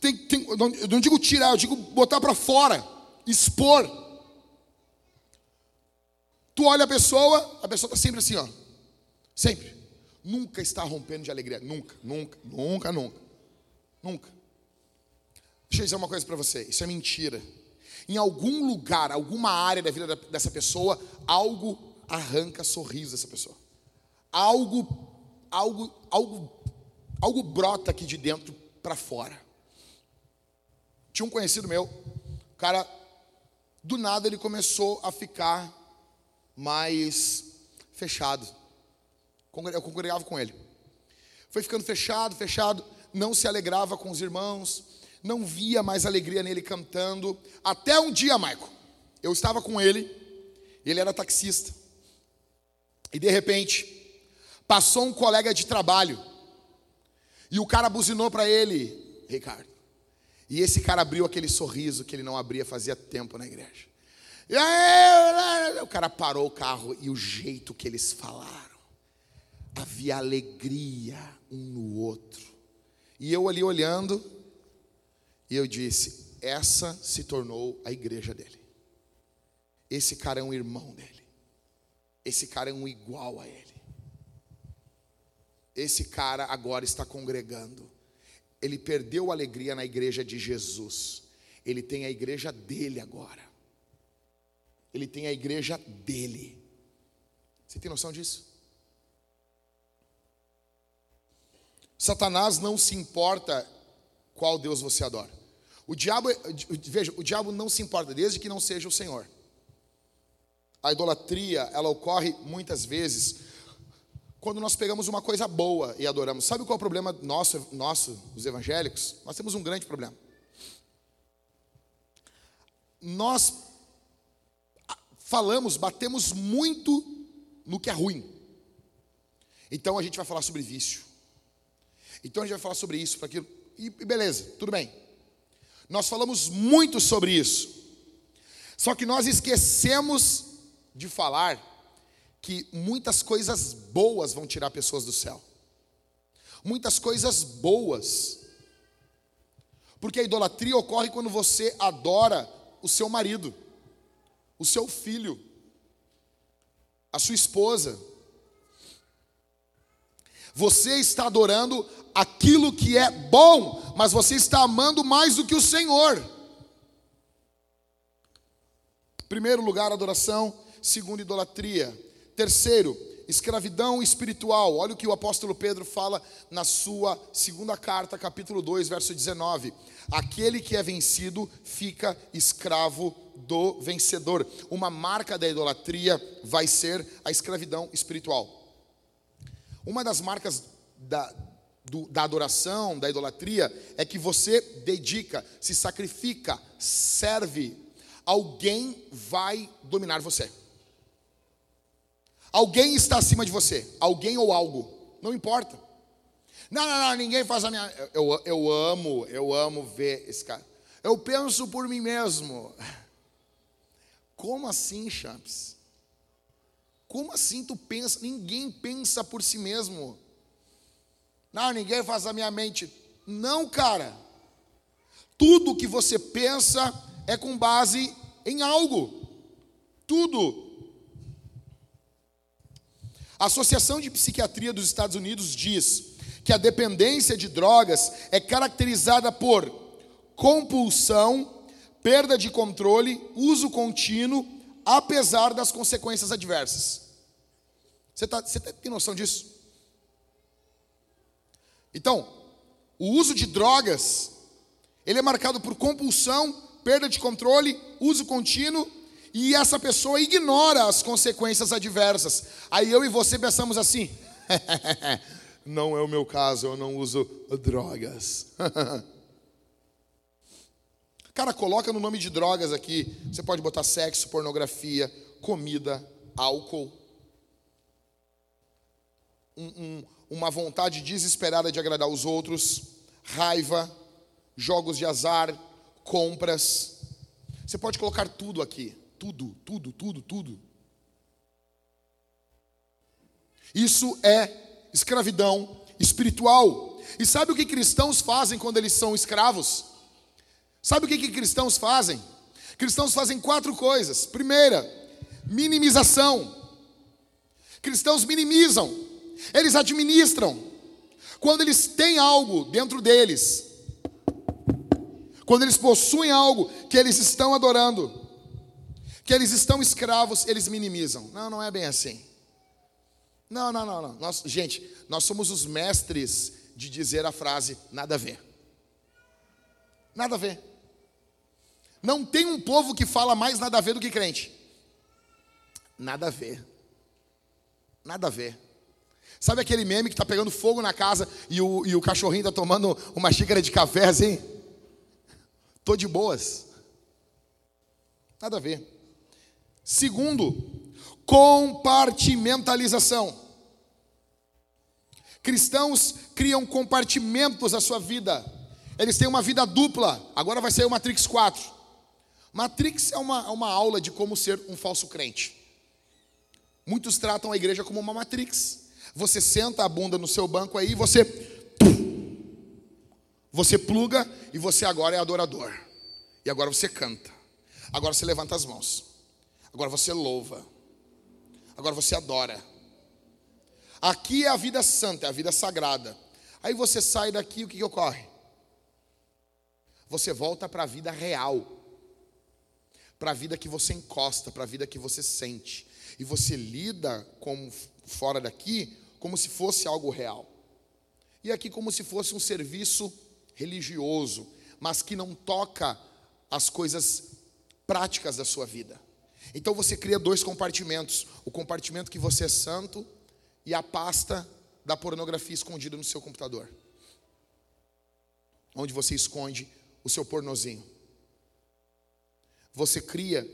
Tem, tem, eu não digo tirar, eu digo botar para fora, expor. Tu olha a pessoa, a pessoa está sempre assim, ó. Sempre. Nunca está rompendo de alegria. Nunca, nunca, nunca, nunca. Nunca. Deixa eu dizer uma coisa para você. Isso é mentira. Em algum lugar, alguma área da vida dessa pessoa, algo arranca sorriso dessa pessoa. Algo, algo, algo, algo brota aqui de dentro para fora. Tinha um conhecido meu, cara, do nada ele começou a ficar mais fechado. Eu congregava com ele. Foi ficando fechado, fechado, não se alegrava com os irmãos, não via mais alegria nele cantando. Até um dia, Maico, eu estava com ele, ele era taxista. E de repente, passou um colega de trabalho. E o cara buzinou para ele, Ricardo. E esse cara abriu aquele sorriso que ele não abria fazia tempo na igreja. E aí, o cara parou o carro e o jeito que eles falaram. Havia alegria um no outro. E eu ali olhando, e eu disse: essa se tornou a igreja dele. Esse cara é um irmão dele. Esse cara é um igual a ele. Esse cara agora está congregando. Ele perdeu a alegria na igreja de Jesus. Ele tem a igreja dele agora. Ele tem a igreja dele. Você tem noção disso? Satanás não se importa qual Deus você adora. O diabo, veja, o diabo não se importa desde que não seja o Senhor. A idolatria, ela ocorre muitas vezes quando nós pegamos uma coisa boa e adoramos. Sabe qual é o problema nosso, nosso, os evangélicos? Nós temos um grande problema. Nós falamos, batemos muito no que é ruim. Então a gente vai falar sobre vício. Então a gente vai falar sobre isso, para aquilo. E beleza, tudo bem. Nós falamos muito sobre isso. Só que nós esquecemos de falar que muitas coisas boas vão tirar pessoas do céu. Muitas coisas boas. Porque a idolatria ocorre quando você adora o seu marido, o seu filho, a sua esposa. Você está adorando aquilo que é bom, mas você está amando mais do que o Senhor. Primeiro lugar, adoração. Segundo, idolatria. Terceiro, escravidão espiritual. Olha o que o apóstolo Pedro fala na sua segunda carta, capítulo 2, verso 19. Aquele que é vencido fica escravo do vencedor. Uma marca da idolatria vai ser a escravidão espiritual. Uma das marcas da, do, da adoração, da idolatria, é que você dedica, se sacrifica, serve. Alguém vai dominar você. Alguém está acima de você. Alguém ou algo. Não importa. Não, não, não, ninguém faz a minha. Eu, eu amo, eu amo ver esse cara. Eu penso por mim mesmo. Como assim, Champs? Como assim tu pensa? Ninguém pensa por si mesmo. Não, ninguém faz a minha mente. Não, cara. Tudo que você pensa é com base em algo. Tudo. A Associação de Psiquiatria dos Estados Unidos diz que a dependência de drogas é caracterizada por compulsão, perda de controle, uso contínuo, apesar das consequências adversas. Você, tá, você tem noção disso? Então, o uso de drogas, ele é marcado por compulsão, perda de controle, uso contínuo, e essa pessoa ignora as consequências adversas. Aí eu e você pensamos assim: *laughs* não é o meu caso, eu não uso drogas. *laughs* Cara, coloca no nome de drogas aqui. Você pode botar sexo, pornografia, comida, álcool. Um, um, uma vontade desesperada de agradar os outros, raiva, jogos de azar, compras. Você pode colocar tudo aqui, tudo, tudo, tudo, tudo. Isso é escravidão espiritual. E sabe o que cristãos fazem quando eles são escravos? Sabe o que, que cristãos fazem? Cristãos fazem quatro coisas. Primeira, minimização. Cristãos minimizam eles administram. Quando eles têm algo dentro deles, quando eles possuem algo que eles estão adorando, que eles estão escravos, eles minimizam. Não, não é bem assim. Não, não, não, não. Nós, gente, nós somos os mestres de dizer a frase nada a ver. Nada a ver. Não tem um povo que fala mais nada a ver do que crente. Nada a ver. Nada a ver. Sabe aquele meme que está pegando fogo na casa e o, e o cachorrinho está tomando uma xícara de café assim? Tô de boas. Nada a ver. Segundo, compartimentalização. Cristãos criam compartimentos à sua vida. Eles têm uma vida dupla. Agora vai sair o Matrix 4. Matrix é uma, é uma aula de como ser um falso crente. Muitos tratam a igreja como uma Matrix. Você senta a bunda no seu banco aí, você você pluga e você agora é adorador. E agora você canta. Agora você levanta as mãos. Agora você louva. Agora você adora. Aqui é a vida santa, é a vida sagrada. Aí você sai daqui, o que, que ocorre? Você volta para a vida real. Para a vida que você encosta, para a vida que você sente. E você lida como fora daqui como se fosse algo real. E aqui como se fosse um serviço religioso, mas que não toca as coisas práticas da sua vida. Então você cria dois compartimentos: o compartimento que você é santo e a pasta da pornografia escondida no seu computador, onde você esconde o seu pornozinho. Você cria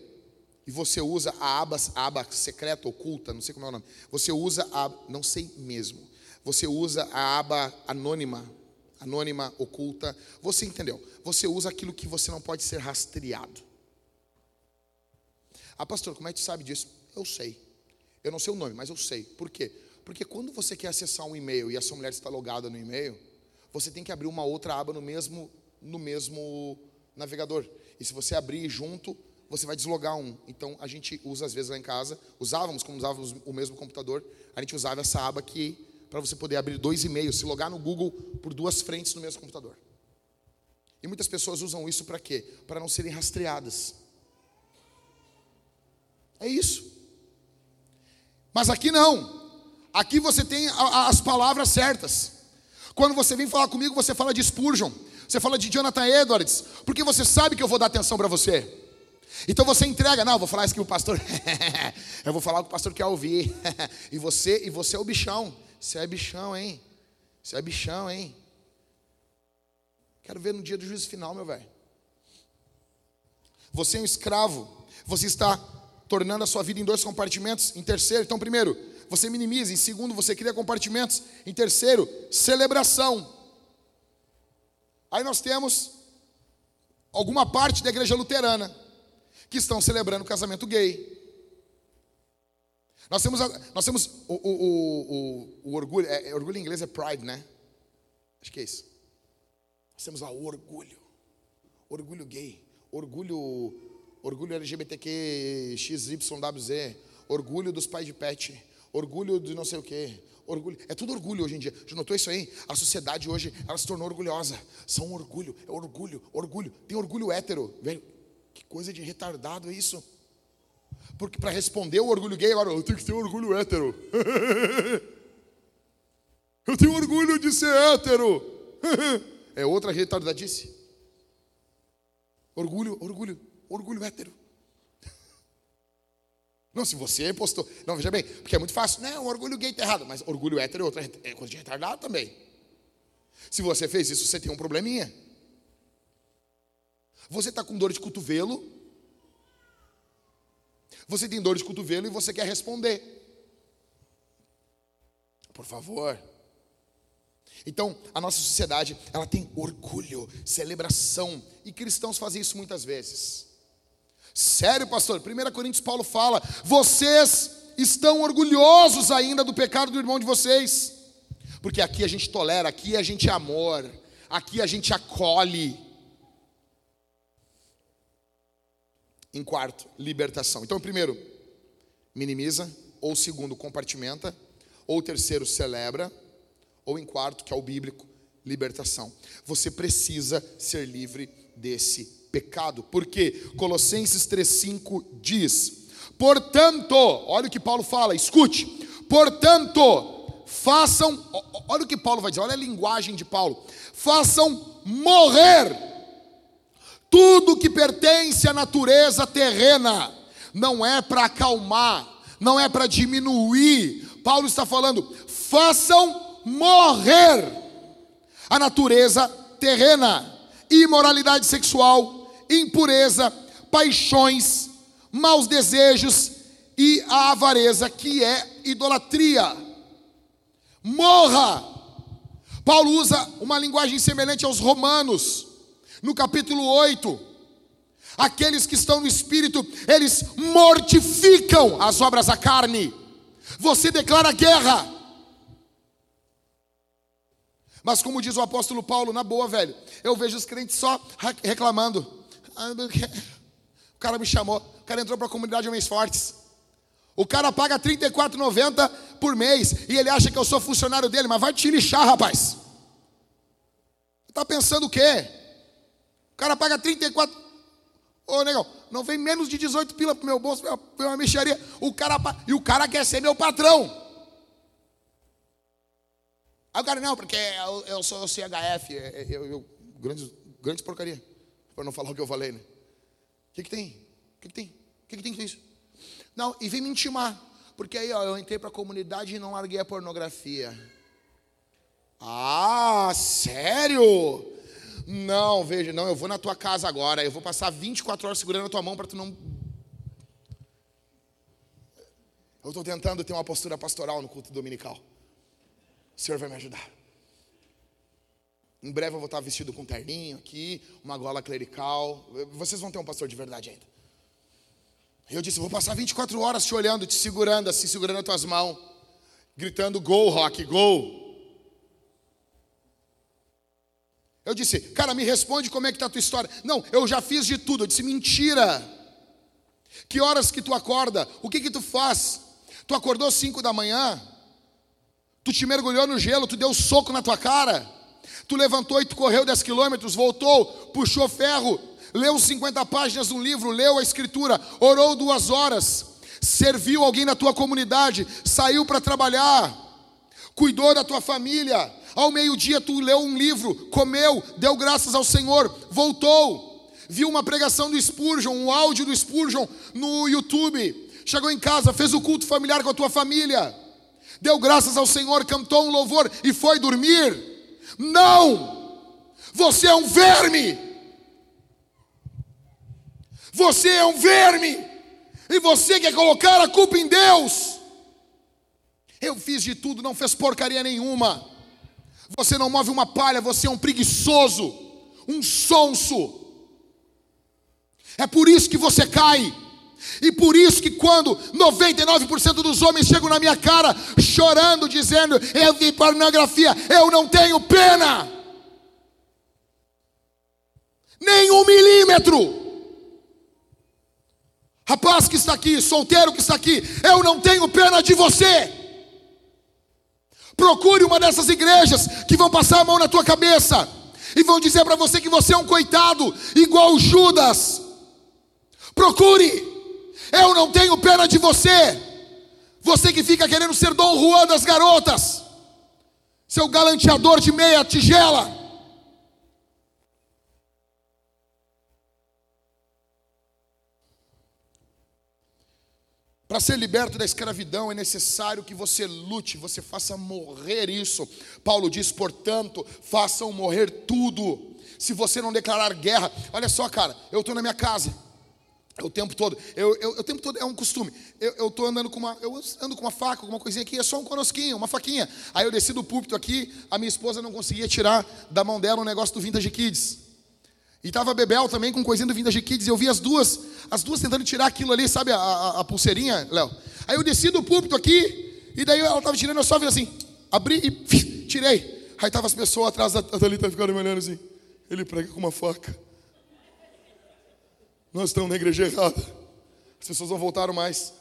e você usa a aba, a aba secreta, oculta, não sei como é o nome. Você usa a, não sei mesmo. Você usa a aba anônima anônima, oculta. Você entendeu? Você usa aquilo que você não pode ser rastreado. Ah, pastor, como é que você sabe disso? Eu sei. Eu não sei o nome, mas eu sei. Por quê? Porque quando você quer acessar um e-mail e a sua mulher está logada no e-mail, você tem que abrir uma outra aba no mesmo, no mesmo navegador. E se você abrir junto, você vai deslogar um. Então a gente usa às vezes lá em casa, usávamos, como usávamos o mesmo computador, a gente usava essa aba que para você poder abrir dois e-mails, se logar no Google por duas frentes no mesmo computador. E muitas pessoas usam isso para quê? Para não serem rastreadas. É isso. Mas aqui não. Aqui você tem as palavras certas. Quando você vem falar comigo, você fala de Spurgeon, você fala de Jonathan Edwards, porque você sabe que eu vou dar atenção para você. Então você entrega, não, vou falar isso que o pastor, *laughs* eu vou falar o que o pastor quer ouvir. *laughs* e você, e você é o bichão. Você é bichão, hein? Você é bichão, hein? Quero ver no dia do juízo final, meu velho. Você é um escravo. Você está tornando a sua vida em dois compartimentos. Em terceiro, então, primeiro, você minimiza. Em segundo, você cria compartimentos. Em terceiro, celebração. Aí nós temos alguma parte da igreja luterana que estão celebrando o casamento gay. Nós temos, nós temos o, o, o, o orgulho, é, é, orgulho em inglês é pride, né? Acho que é isso. Nós temos lá o orgulho, orgulho gay, orgulho, orgulho LGBTQ, XYWZ, orgulho dos pais de pet, orgulho de não sei o quê, orgulho. É tudo orgulho hoje em dia. Já notou isso aí? A sociedade hoje, ela se tornou orgulhosa. São orgulho, é orgulho, orgulho. Tem orgulho hétero, velho. Que coisa de retardado é isso. Porque para responder o orgulho gay, agora eu tenho que ter orgulho hétero. *laughs* eu tenho orgulho de ser hétero. *laughs* é outra retardadice. Orgulho, orgulho, orgulho hétero. *laughs* Não, se você postou. Não, veja bem, porque é muito fácil. Não, orgulho gay está errado, mas orgulho hétero é outra é coisa de retardado também. Se você fez isso, você tem um probleminha. Você está com dor de cotovelo, você tem dor de cotovelo e você quer responder. Por favor. Então, a nossa sociedade, ela tem orgulho, celebração, e cristãos fazem isso muitas vezes. Sério, pastor? 1 Coríntios Paulo fala: "Vocês estão orgulhosos ainda do pecado do irmão de vocês". Porque aqui a gente tolera, aqui a gente é amor, aqui a gente acolhe. Em quarto, libertação. Então, primeiro, minimiza, ou segundo, compartimenta, ou terceiro, celebra, ou em quarto, que é o bíblico, libertação. Você precisa ser livre desse pecado. Porque Colossenses 3:5 diz: "Portanto, olha o que Paulo fala, escute. Portanto, façam, olha o que Paulo vai dizer, olha a linguagem de Paulo. Façam morrer tudo que pertence à natureza terrena não é para acalmar, não é para diminuir. Paulo está falando: façam morrer a natureza terrena, imoralidade sexual, impureza, paixões, maus desejos e a avareza, que é idolatria. Morra, Paulo usa uma linguagem semelhante aos romanos, no capítulo 8. Aqueles que estão no espírito, eles mortificam as obras da carne. Você declara guerra. Mas como diz o apóstolo Paulo, na boa, velho, eu vejo os crentes só reclamando. Ah, o cara me chamou, o cara entrou para a comunidade Homens Fortes. O cara paga R$ 34,90 por mês e ele acha que eu sou funcionário dele, mas vai te lixar, rapaz. Está pensando o quê? Cara paga 34. Ô, negão, não vem menos de 18 pila pro meu bolso, pra uma mexeria. O cara, e o cara quer ser meu patrão. Aí o cara, não, porque eu, eu sou CHF, eu, eu, grandes, grandes porcaria. Para não falar o que eu falei, né? O que, que tem? O que, que tem? O que, que tem com isso? Não, e vem me intimar. Porque aí, ó, eu entrei para a comunidade e não larguei a pornografia. Ah, sério? Não, veja, não, eu vou na tua casa agora, eu vou passar 24 horas segurando a tua mão para tu não. Eu estou tentando ter uma postura pastoral no culto dominical. O Senhor vai me ajudar. Em breve eu vou estar vestido com um terninho aqui, uma gola clerical. Vocês vão ter um pastor de verdade ainda. Eu disse: Vou passar 24 horas te olhando, te segurando, assim, segurando as tuas mãos, gritando: Gol, rock, gol. Eu disse: Cara, me responde como é que está a tua história. Não, eu já fiz de tudo. Eu disse: Mentira. Que horas que tu acorda? O que que tu faz? Tu acordou 5 da manhã? Tu te mergulhou no gelo, tu deu um soco na tua cara? Tu levantou e tu correu 10 quilômetros, voltou, puxou ferro, leu 50 páginas de um livro, leu a escritura, orou duas horas, serviu alguém na tua comunidade, saiu para trabalhar, cuidou da tua família. Ao meio-dia tu leu um livro, comeu, deu graças ao Senhor, voltou, viu uma pregação do Spurgeon, um áudio do Spurgeon no YouTube. Chegou em casa, fez o culto familiar com a tua família, deu graças ao Senhor, cantou um louvor e foi dormir. Não! Você é um verme! Você é um verme. E você quer colocar a culpa em Deus. Eu fiz de tudo, não fez porcaria nenhuma. Você não move uma palha, você é um preguiçoso, um sonso. É por isso que você cai. E por isso que quando 99% dos homens chegam na minha cara chorando, dizendo: Eu vi pornografia, eu não tenho pena. Nem um milímetro. Rapaz que está aqui, solteiro que está aqui, eu não tenho pena de você. Procure uma dessas igrejas que vão passar a mão na tua cabeça e vão dizer para você que você é um coitado, igual Judas. Procure, eu não tenho pena de você. Você que fica querendo ser Dom Juan das garotas, seu galanteador de meia tigela. Para ser liberto da escravidão é necessário que você lute, você faça morrer isso. Paulo diz, portanto, façam morrer tudo. Se você não declarar guerra, olha só, cara, eu estou na minha casa. O tempo todo, eu, eu, o tempo todo é um costume. Eu estou andando com uma, eu ando com uma faca, com uma coisinha aqui, é só um conosquinho, uma faquinha. Aí eu desci do púlpito aqui, a minha esposa não conseguia tirar da mão dela um negócio do Vintage Kids. E estava a Bebel também com coisinha do Vintage Kids. E eu vi as duas, as duas tentando tirar aquilo ali, sabe, a, a, a pulseirinha, Léo? Aí eu desci do púlpito aqui, e daí ela estava tirando, eu só vi assim, abri e *laughs* tirei. Aí estavam as pessoas atrás da Thalita ficando me olhando assim. Ele prega com uma faca. Nós estamos na igreja errada. As pessoas não voltaram mais.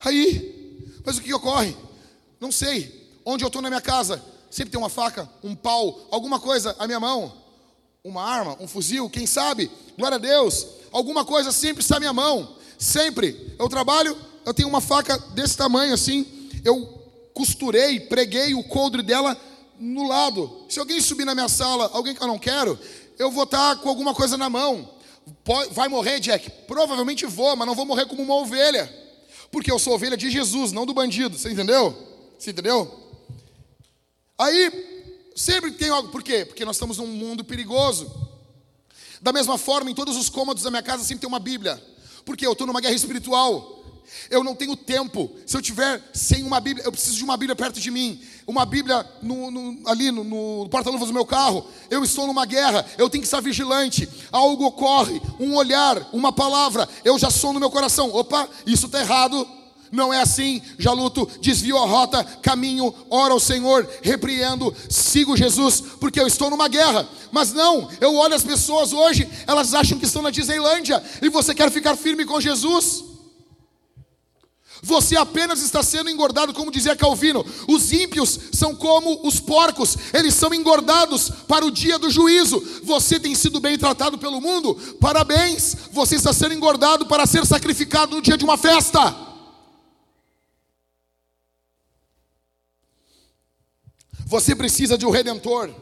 Aí, mas o que ocorre? Não sei. Onde eu estou na minha casa, sempre tem uma faca, um pau, alguma coisa à minha mão, uma arma, um fuzil, quem sabe, glória a Deus, alguma coisa sempre está à minha mão, sempre. Eu trabalho, eu tenho uma faca desse tamanho assim, eu costurei, preguei o coldre dela no lado. Se alguém subir na minha sala, alguém que eu não quero, eu vou estar com alguma coisa na mão. Vai morrer, Jack? Provavelmente vou, mas não vou morrer como uma ovelha. Porque eu sou ovelha de Jesus, não do bandido. Você entendeu? Você entendeu? Aí, sempre tem algo, por quê? Porque nós estamos num mundo perigoso. Da mesma forma, em todos os cômodos da minha casa sempre tem uma Bíblia. Porque eu estou numa guerra espiritual. Eu não tenho tempo. Se eu tiver sem uma Bíblia, eu preciso de uma Bíblia perto de mim. Uma Bíblia no, no, ali no, no porta-luvas do meu carro. Eu estou numa guerra. Eu tenho que estar vigilante. Algo ocorre. Um olhar, uma palavra. Eu já sou no meu coração. Opa, isso está errado. Não é assim, já luto, desvio a rota, caminho, oro ao Senhor, repreendo, sigo Jesus, porque eu estou numa guerra. Mas não, eu olho as pessoas hoje, elas acham que estão na Disneylândia, e você quer ficar firme com Jesus. Você apenas está sendo engordado, como dizia Calvino. Os ímpios são como os porcos, eles são engordados para o dia do juízo. Você tem sido bem tratado pelo mundo, parabéns. Você está sendo engordado para ser sacrificado no dia de uma festa. Você precisa de um redentor.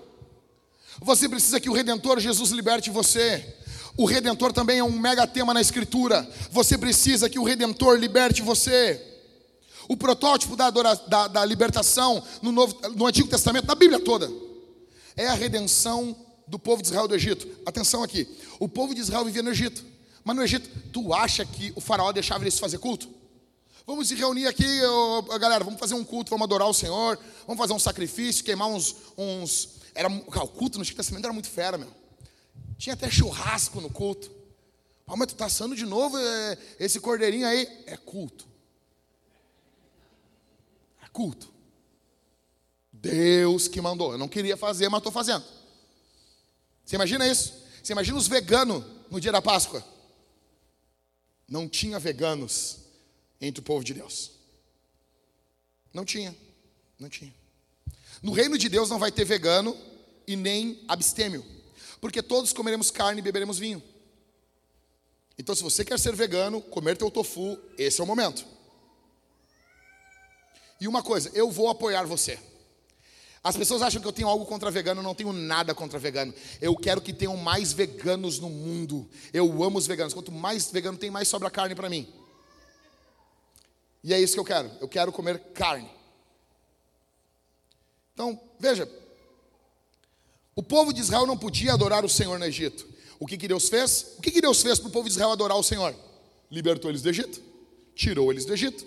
Você precisa que o redentor Jesus liberte você. O redentor também é um mega tema na escritura. Você precisa que o redentor liberte você. O protótipo da, da, da libertação no, Novo, no Antigo Testamento, na Bíblia toda, é a redenção do povo de Israel do Egito. Atenção aqui: o povo de Israel vivia no Egito, mas no Egito, tu acha que o faraó deixava eles fazer culto? Vamos se reunir aqui, galera, vamos fazer um culto, vamos adorar o Senhor, vamos fazer um sacrifício, queimar uns. uns... Era, o culto no Antigo Testamento era muito fera, meu. Tinha até churrasco no culto. Ah, mas tu está assando de novo é, esse cordeirinho aí? É culto. É culto. Deus que mandou. Eu não queria fazer, mas estou fazendo. Você imagina isso? Você imagina os veganos no dia da Páscoa? Não tinha veganos entre o povo de Deus. Não tinha, não tinha. No reino de Deus não vai ter vegano e nem abstêmio, porque todos comeremos carne e beberemos vinho. Então, se você quer ser vegano, comer teu tofu, esse é o momento. E uma coisa, eu vou apoiar você. As pessoas acham que eu tenho algo contra vegano, eu não tenho nada contra vegano. Eu quero que tenham mais veganos no mundo. Eu amo os veganos. Quanto mais vegano tem, mais sobra carne para mim. E é isso que eu quero. Eu quero comer carne. Então, veja. O povo de Israel não podia adorar o Senhor no Egito. O que, que Deus fez? O que, que Deus fez para o povo de Israel adorar o Senhor? Libertou eles do Egito. Tirou eles do Egito.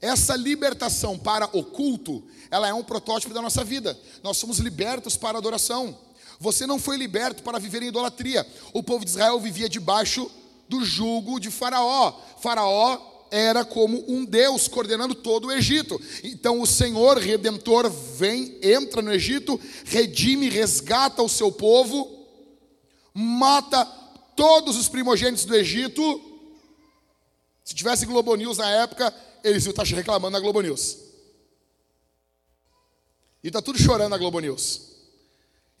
Essa libertação para o culto, ela é um protótipo da nossa vida. Nós somos libertos para adoração. Você não foi liberto para viver em idolatria. O povo de Israel vivia debaixo do jugo de Faraó. Faraó era como um Deus coordenando todo o Egito. Então o Senhor redentor vem, entra no Egito, redime, resgata o seu povo, mata todos os primogênitos do Egito. Se tivesse Globo News na época, eles iam estar reclamando na Globo News. E está tudo chorando na Globo News.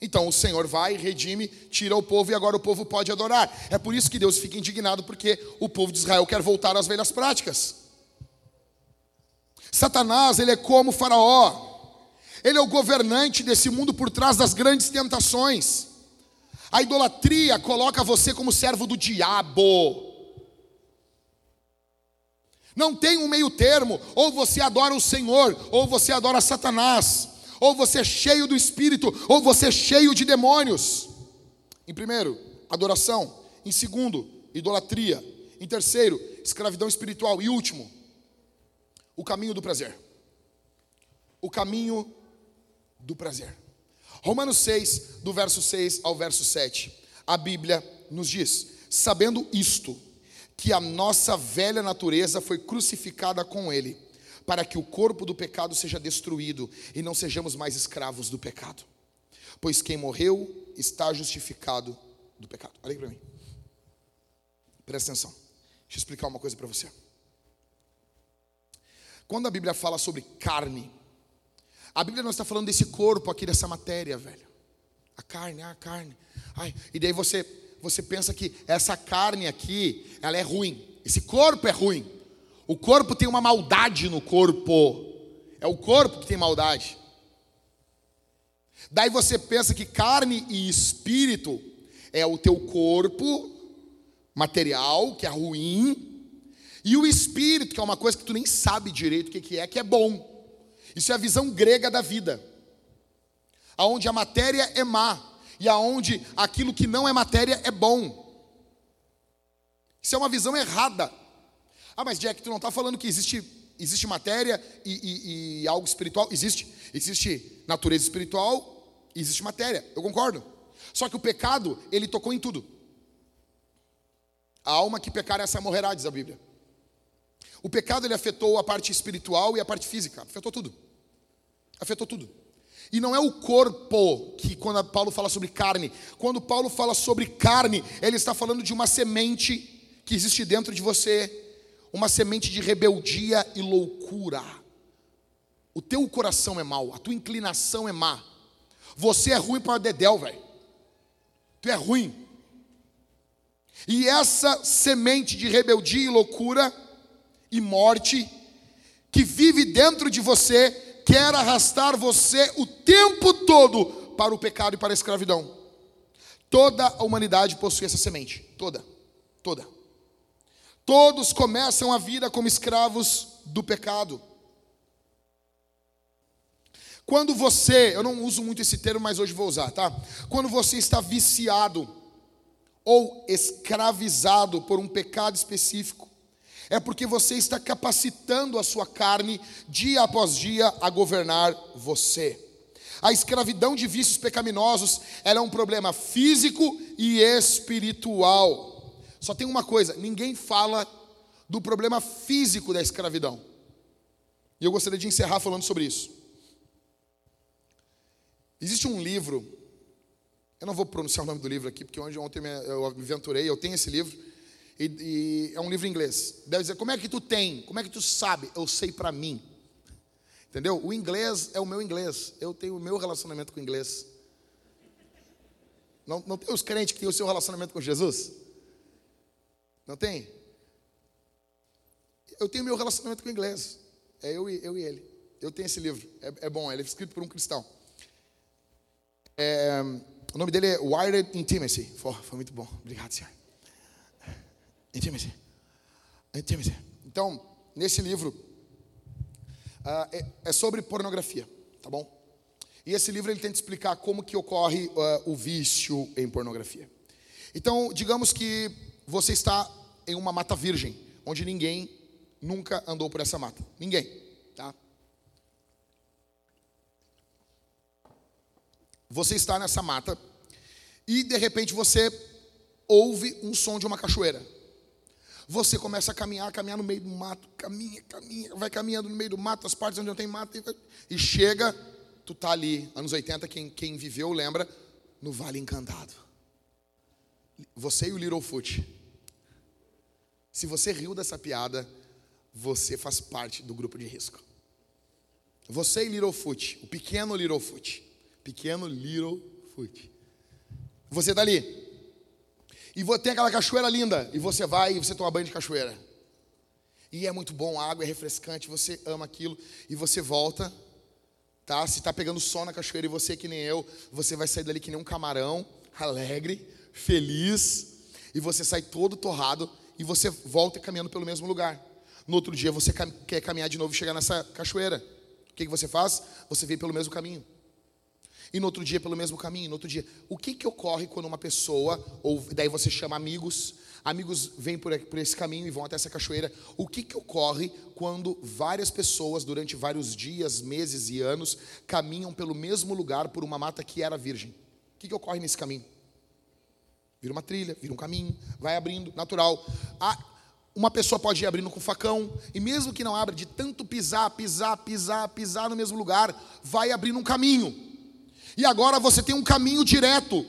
Então o Senhor vai, redime, tira o povo e agora o povo pode adorar. É por isso que Deus fica indignado, porque o povo de Israel quer voltar às velhas práticas. Satanás, ele é como Faraó, ele é o governante desse mundo por trás das grandes tentações. A idolatria coloca você como servo do diabo. Não tem um meio termo, ou você adora o Senhor, ou você adora Satanás ou você é cheio do Espírito, ou você é cheio de demônios. Em primeiro, adoração. Em segundo, idolatria. Em terceiro, escravidão espiritual. E último, o caminho do prazer. O caminho do prazer. Romanos 6, do verso 6 ao verso 7. A Bíblia nos diz: Sabendo isto, que a nossa velha natureza foi crucificada com Ele para que o corpo do pecado seja destruído e não sejamos mais escravos do pecado. Pois quem morreu está justificado do pecado. Olha aí para mim. Presta atenção. Deixa eu explicar uma coisa para você. Quando a Bíblia fala sobre carne, a Bíblia não está falando desse corpo aqui, dessa matéria, velho. A carne, a carne. Ai, e daí você, você pensa que essa carne aqui, ela é ruim. Esse corpo é ruim. O corpo tem uma maldade no corpo. É o corpo que tem maldade. Daí você pensa que carne e espírito é o teu corpo material, que é ruim, e o espírito, que é uma coisa que tu nem sabe direito o que é, que é bom. Isso é a visão grega da vida. Aonde a matéria é má e aonde aquilo que não é matéria é bom. Isso é uma visão errada. Ah, mas Jack, tu não está falando que existe, existe matéria e, e, e algo espiritual? Existe. Existe natureza espiritual existe matéria. Eu concordo. Só que o pecado, ele tocou em tudo. A alma que pecar, essa morrerá, diz a Bíblia. O pecado, ele afetou a parte espiritual e a parte física. Afetou tudo. Afetou tudo. E não é o corpo que, quando Paulo fala sobre carne, quando Paulo fala sobre carne, ele está falando de uma semente que existe dentro de você, uma semente de rebeldia e loucura. O teu coração é mau, a tua inclinação é má. Você é ruim para dedéu, velho. Tu é ruim. E essa semente de rebeldia e loucura e morte que vive dentro de você quer arrastar você o tempo todo para o pecado e para a escravidão. Toda a humanidade possui essa semente, toda, toda. Todos começam a vida como escravos do pecado. Quando você, eu não uso muito esse termo, mas hoje vou usar, tá? Quando você está viciado ou escravizado por um pecado específico, é porque você está capacitando a sua carne dia após dia a governar você. A escravidão de vícios pecaminosos é um problema físico e espiritual. Só tem uma coisa: ninguém fala do problema físico da escravidão. E eu gostaria de encerrar falando sobre isso. Existe um livro, eu não vou pronunciar o nome do livro aqui, porque ontem eu aventurei, eu tenho esse livro, e, e é um livro em inglês. Deve dizer, como é que tu tem? Como é que tu sabe? Eu sei para mim. Entendeu? O inglês é o meu inglês. Eu tenho o meu relacionamento com o inglês. Não, não tem os crentes que têm o seu relacionamento com Jesus? Não tem? Eu tenho meu relacionamento com o inglês. É eu e, eu e ele. Eu tenho esse livro. É, é bom, ele é escrito por um cristão. É, o nome dele é Wired Intimacy. Foi, foi muito bom. Obrigado, senhor. Intimacy. Intimacy. Então, nesse livro, uh, é, é, sobre pornografia, tá bom? E esse livro ele tenta explicar como que ocorre uh, o vício em pornografia. Então, digamos que você está em uma mata virgem, onde ninguém nunca andou por essa mata. Ninguém, tá? Você está nessa mata e de repente você ouve um som de uma cachoeira. Você começa a caminhar, caminhar no meio do mato, caminha, caminha, vai caminhando no meio do mato, as partes onde não tem mato, e chega, tu tá ali, anos 80, quem, quem viveu lembra, no Vale Encantado. Você e o Littlefoot. Se você riu dessa piada, você faz parte do grupo de risco. Você e Littlefoot, o pequeno Littlefoot. Pequeno Littlefoot. Você está ali. E tem aquela cachoeira linda. E você vai e você toma banho de cachoeira. E é muito bom, a água é refrescante, você ama aquilo. E você volta, tá? Se está pegando sol na cachoeira e você que nem eu, você vai sair dali que nem um camarão, alegre, feliz. E você sai todo torrado e você volta caminhando pelo mesmo lugar. No outro dia você quer caminhar de novo e chegar nessa cachoeira. O que, que você faz? Você vem pelo mesmo caminho e no outro dia pelo mesmo caminho, no outro dia. O que, que ocorre quando uma pessoa, ou daí você chama amigos, amigos vêm por, por esse caminho e vão até essa cachoeira. O que, que ocorre quando várias pessoas, durante vários dias, meses e anos, caminham pelo mesmo lugar por uma mata que era virgem? O que, que ocorre nesse caminho? Vira uma trilha, vira um caminho, vai abrindo, natural. Ah, uma pessoa pode ir abrindo com facão, e mesmo que não abra, de tanto pisar, pisar, pisar, pisar no mesmo lugar, vai abrindo um caminho. E agora você tem um caminho direto.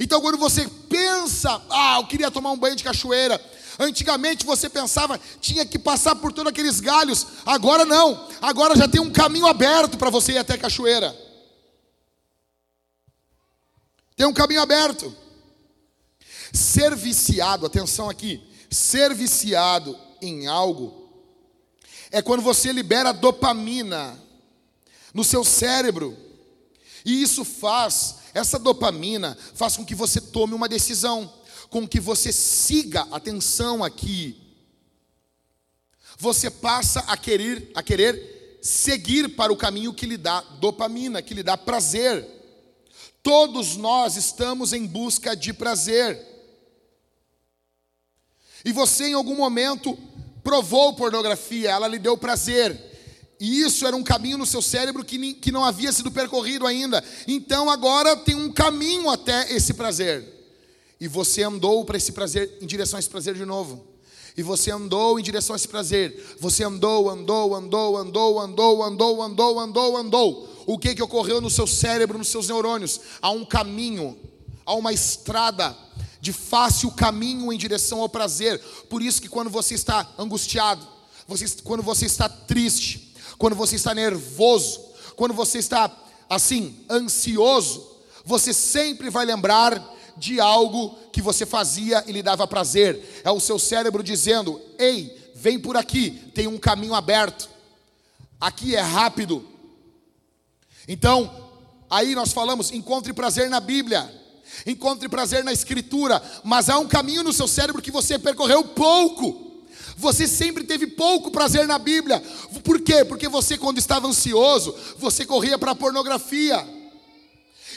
Então, quando você pensa, ah, eu queria tomar um banho de cachoeira. Antigamente você pensava, tinha que passar por todos aqueles galhos. Agora não. Agora já tem um caminho aberto para você ir até a cachoeira. Tem um caminho aberto. Ser viciado, atenção aqui. Ser viciado em algo é quando você libera dopamina no seu cérebro. E isso faz, essa dopamina faz com que você tome uma decisão, com que você siga, atenção aqui. Você passa a querer, a querer seguir para o caminho que lhe dá dopamina, que lhe dá prazer. Todos nós estamos em busca de prazer. E você em algum momento provou pornografia, ela lhe deu prazer. E isso era um caminho no seu cérebro que, que não havia sido percorrido ainda. Então agora tem um caminho até esse prazer. E você andou para esse prazer, em direção a esse prazer de novo. E você andou em direção a esse prazer. Você andou, andou, andou, andou, andou, andou, andou, andou, andou. O que que ocorreu no seu cérebro, nos seus neurônios? Há um caminho, há uma estrada de fácil caminho em direção ao prazer. Por isso que quando você está angustiado, você, quando você está triste, quando você está nervoso, quando você está assim, ansioso, você sempre vai lembrar de algo que você fazia e lhe dava prazer. É o seu cérebro dizendo: "Ei, vem por aqui, tem um caminho aberto. Aqui é rápido." Então, aí nós falamos: encontre prazer na Bíblia. Encontre prazer na escritura, mas há um caminho no seu cérebro que você percorreu pouco. Você sempre teve pouco prazer na Bíblia. Por quê? Porque você, quando estava ansioso, você corria para a pornografia.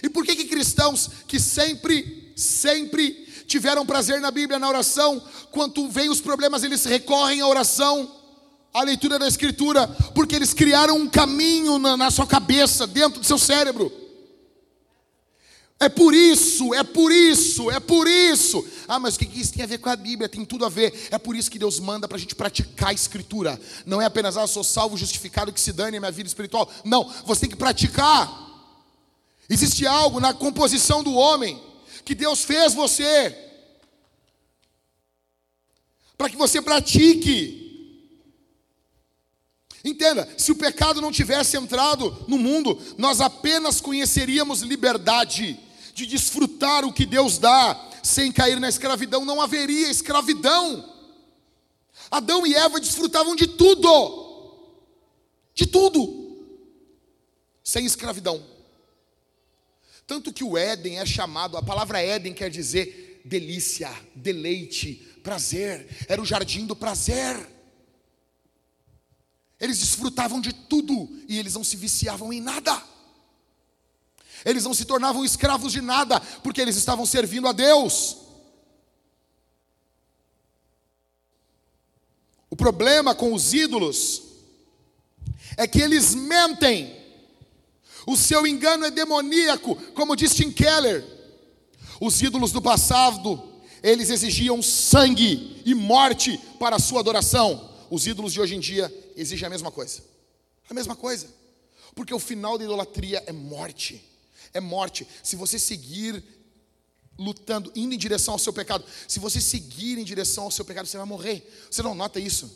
E por que, que cristãos que sempre sempre tiveram prazer na Bíblia, na oração. Quando vem os problemas, eles recorrem à oração, à leitura da Escritura, porque eles criaram um caminho na, na sua cabeça, dentro do seu cérebro. É por isso, é por isso, é por isso. Ah, mas o que isso tem a ver com a Bíblia? Tem tudo a ver. É por isso que Deus manda para a gente praticar a Escritura. Não é apenas, ah, sou salvo, justificado, que se dane a minha vida espiritual. Não, você tem que praticar. Existe algo na composição do homem que Deus fez você, para que você pratique. Entenda, se o pecado não tivesse entrado no mundo, nós apenas conheceríamos liberdade de desfrutar o que Deus dá, sem cair na escravidão, não haveria escravidão. Adão e Eva desfrutavam de tudo, de tudo, sem escravidão. Tanto que o Éden é chamado, a palavra Éden quer dizer delícia, deleite, prazer. Era o jardim do prazer. Eles desfrutavam de tudo e eles não se viciavam em nada. Eles não se tornavam escravos de nada, porque eles estavam servindo a Deus. O problema com os ídolos é que eles mentem o seu engano é demoníaco, como diz Tim Keller. Os ídolos do passado, eles exigiam sangue e morte para a sua adoração. Os ídolos de hoje em dia exigem a mesma coisa. A mesma coisa. Porque o final da idolatria é morte. É morte. Se você seguir lutando, indo em direção ao seu pecado, se você seguir em direção ao seu pecado, você vai morrer. Você não nota isso?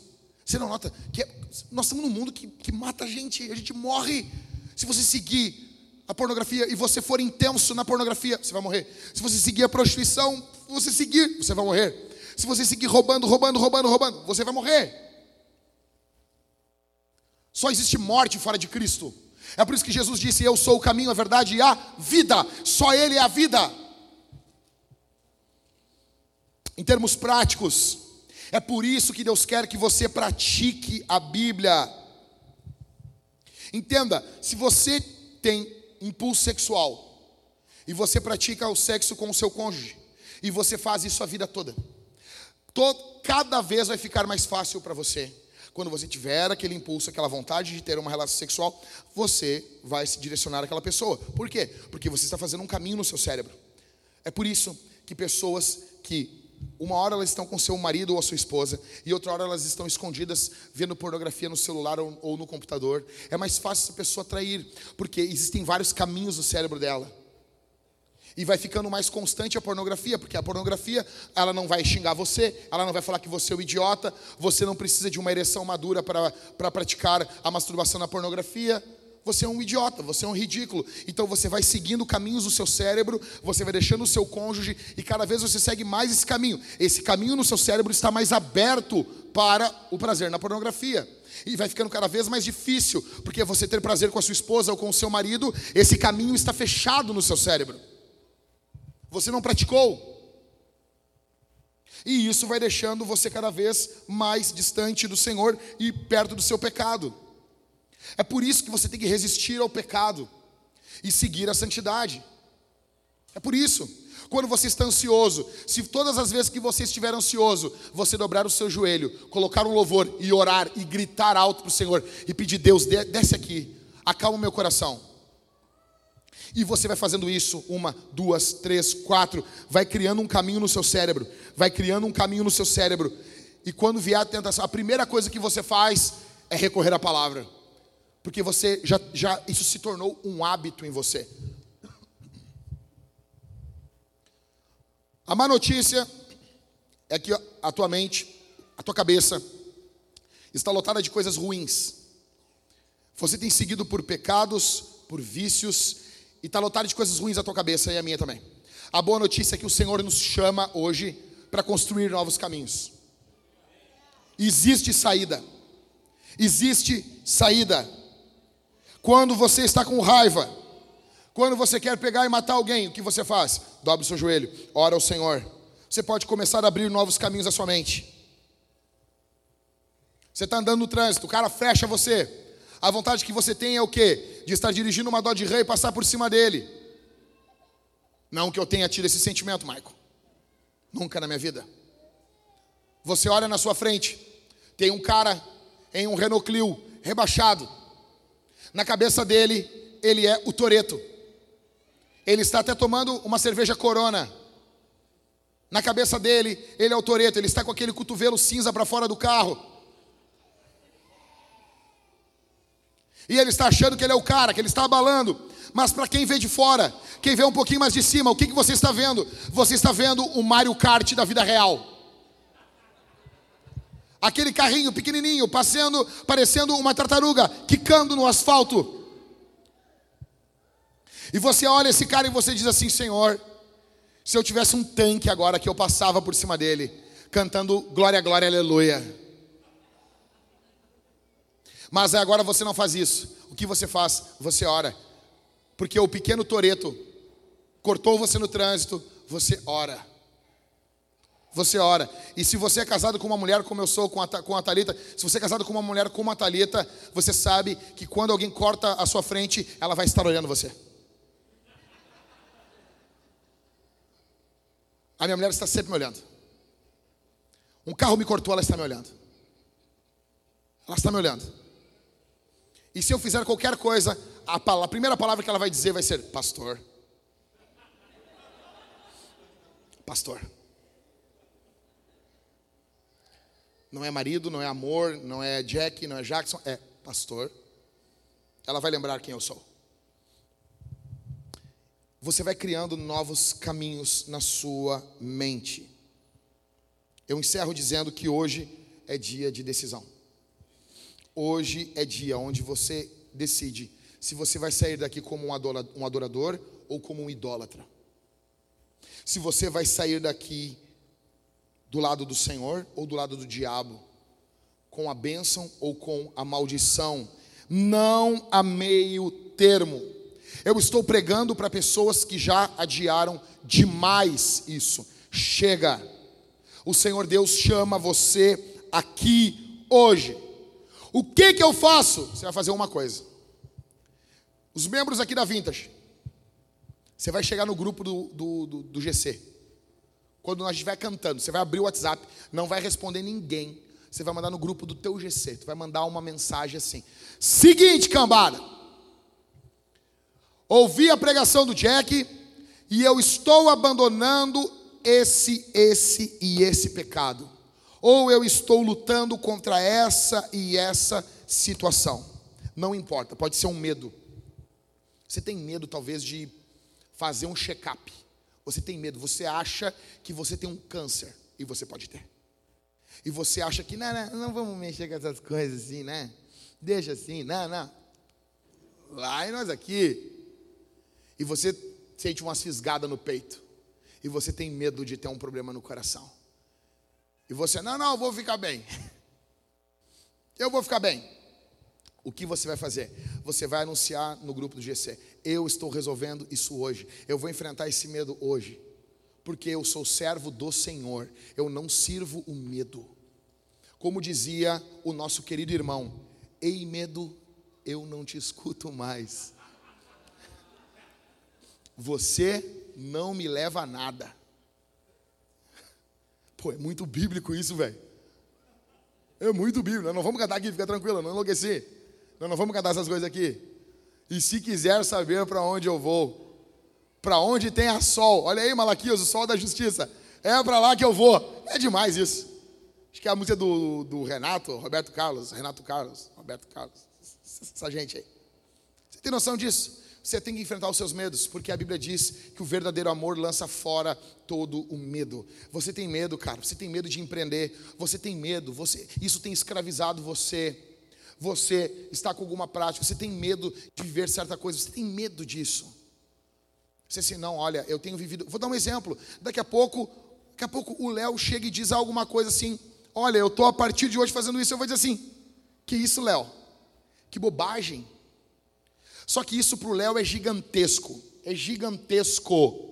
Você não nota que é, nós estamos num mundo que, que mata a gente, a gente morre. Se você seguir a pornografia e você for intenso na pornografia, você vai morrer. Se você seguir a prostituição, você seguir, você vai morrer. Se você seguir roubando, roubando, roubando, roubando, você vai morrer. Só existe morte fora de Cristo. É por isso que Jesus disse: Eu sou o caminho, a verdade e a vida. Só Ele é a vida. Em termos práticos, é por isso que Deus quer que você pratique a Bíblia. Entenda, se você tem impulso sexual e você pratica o sexo com o seu cônjuge e você faz isso a vida toda, cada vez vai ficar mais fácil para você. Quando você tiver aquele impulso, aquela vontade de ter uma relação sexual, você vai se direcionar àquela pessoa. Por quê? Porque você está fazendo um caminho no seu cérebro. É por isso que pessoas que uma hora elas estão com seu marido ou a sua esposa, e outra hora elas estão escondidas vendo pornografia no celular ou, ou no computador. É mais fácil essa pessoa trair, porque existem vários caminhos no cérebro dela. E vai ficando mais constante a pornografia, porque a pornografia, ela não vai xingar você, ela não vai falar que você é um idiota, você não precisa de uma ereção madura para, para praticar a masturbação na pornografia você é um idiota, você é um ridículo. Então você vai seguindo caminhos do seu cérebro, você vai deixando o seu cônjuge e cada vez você segue mais esse caminho. Esse caminho no seu cérebro está mais aberto para o prazer na pornografia. E vai ficando cada vez mais difícil, porque você ter prazer com a sua esposa ou com o seu marido, esse caminho está fechado no seu cérebro. Você não praticou. E isso vai deixando você cada vez mais distante do Senhor e perto do seu pecado. É por isso que você tem que resistir ao pecado e seguir a santidade. É por isso. Quando você está ansioso, se todas as vezes que você estiver ansioso, você dobrar o seu joelho, colocar um louvor e orar e gritar alto para o Senhor e pedir: Deus, desce aqui, acalma o meu coração. E você vai fazendo isso, uma, duas, três, quatro, vai criando um caminho no seu cérebro, vai criando um caminho no seu cérebro. E quando vier a tentação, a primeira coisa que você faz é recorrer à palavra. Porque você já, já isso se tornou um hábito em você. A má notícia é que a tua mente, a tua cabeça, está lotada de coisas ruins. Você tem seguido por pecados, por vícios, e está lotada de coisas ruins a tua cabeça e a minha também. A boa notícia é que o Senhor nos chama hoje para construir novos caminhos. Existe saída. Existe saída. Quando você está com raiva, quando você quer pegar e matar alguém, o que você faz? Dobre o seu joelho, ora ao Senhor. Você pode começar a abrir novos caminhos à sua mente. Você está andando no trânsito, o cara fecha você. A vontade que você tem é o quê? De estar dirigindo uma dó de e passar por cima dele. Não que eu tenha tido esse sentimento, Michael. Nunca na minha vida. Você olha na sua frente, tem um cara em um Renault Clio rebaixado. Na cabeça dele, ele é o Toreto. Ele está até tomando uma cerveja Corona. Na cabeça dele, ele é o Toreto, ele está com aquele cotovelo cinza para fora do carro. E ele está achando que ele é o cara, que ele está abalando. Mas para quem vê de fora, quem vê um pouquinho mais de cima, o que, que você está vendo? Você está vendo o Mario Kart da vida real. Aquele carrinho pequenininho, passeando, parecendo uma tartaruga, quicando no asfalto. E você olha esse cara e você diz assim: Senhor, se eu tivesse um tanque agora que eu passava por cima dele, cantando glória, glória, aleluia. Mas agora você não faz isso. O que você faz? Você ora. Porque o pequeno Toreto cortou você no trânsito, você ora. Você ora. E se você é casado com uma mulher como eu sou com a, com a Thalita, se você é casado com uma mulher como a Thalita, você sabe que quando alguém corta a sua frente, ela vai estar olhando você. A minha mulher está sempre me olhando. Um carro me cortou, ela está me olhando. Ela está me olhando. E se eu fizer qualquer coisa, a, a primeira palavra que ela vai dizer vai ser: Pastor. Pastor. Não é marido, não é amor, não é Jack, não é Jackson, é pastor. Ela vai lembrar quem eu sou você vai criando novos caminhos na sua mente. Eu encerro dizendo que hoje é dia de decisão. Hoje é dia onde você decide se você vai sair daqui como um adorador ou como um idólatra. Se você vai sair daqui do lado do Senhor ou do lado do diabo, com a bênção ou com a maldição. Não há meio termo. Eu estou pregando para pessoas que já adiaram demais isso. Chega. O Senhor Deus chama você aqui hoje. O que que eu faço? Você vai fazer uma coisa. Os membros aqui da Vintage. Você vai chegar no grupo do, do, do, do GC. Quando nós estiver cantando, você vai abrir o WhatsApp, não vai responder ninguém. Você vai mandar no grupo do teu GC. Tu vai mandar uma mensagem assim: Seguinte, cambada. Ouvi a pregação do Jack e eu estou abandonando esse, esse e esse pecado. Ou eu estou lutando contra essa e essa situação. Não importa, pode ser um medo. Você tem medo, talvez, de fazer um check-up. Você tem medo, você acha que você tem um câncer e você pode ter. E você acha que, não, não, não vamos mexer com essas coisas assim, né? Deixa assim, não, não. Lá e nós aqui, e você sente uma fisgada no peito, e você tem medo de ter um problema no coração, e você, não, não, eu vou ficar bem, eu vou ficar bem. O que você vai fazer? Você vai anunciar no grupo do GC: Eu estou resolvendo isso hoje. Eu vou enfrentar esse medo hoje. Porque eu sou servo do Senhor. Eu não sirvo o medo. Como dizia o nosso querido irmão: Ei, medo, eu não te escuto mais. Você não me leva a nada. Pô, é muito bíblico isso, velho. É muito bíblico. Nós não vamos cantar aqui, fica tranquilo, não enlouqueci. Nós não vamos cantar essas coisas aqui. E se quiser saber para onde eu vou, para onde tem a sol, olha aí, Malaquias, o sol da justiça. É para lá que eu vou. É demais isso. Acho que é a música do, do Renato, Roberto Carlos, Renato Carlos, Roberto Carlos, essa gente aí. Você tem noção disso? Você tem que enfrentar os seus medos, porque a Bíblia diz que o verdadeiro amor lança fora todo o medo. Você tem medo, cara, você tem medo de empreender, você tem medo, você, isso tem escravizado você. Você está com alguma prática, você tem medo de viver certa coisa, você tem medo disso. Você assim, não, olha, eu tenho vivido. Vou dar um exemplo. Daqui a pouco, daqui a pouco o Léo chega e diz alguma coisa assim: Olha, eu estou a partir de hoje fazendo isso. Eu vou dizer assim: Que isso, Léo? Que bobagem. Só que isso para o Léo é gigantesco. É gigantesco.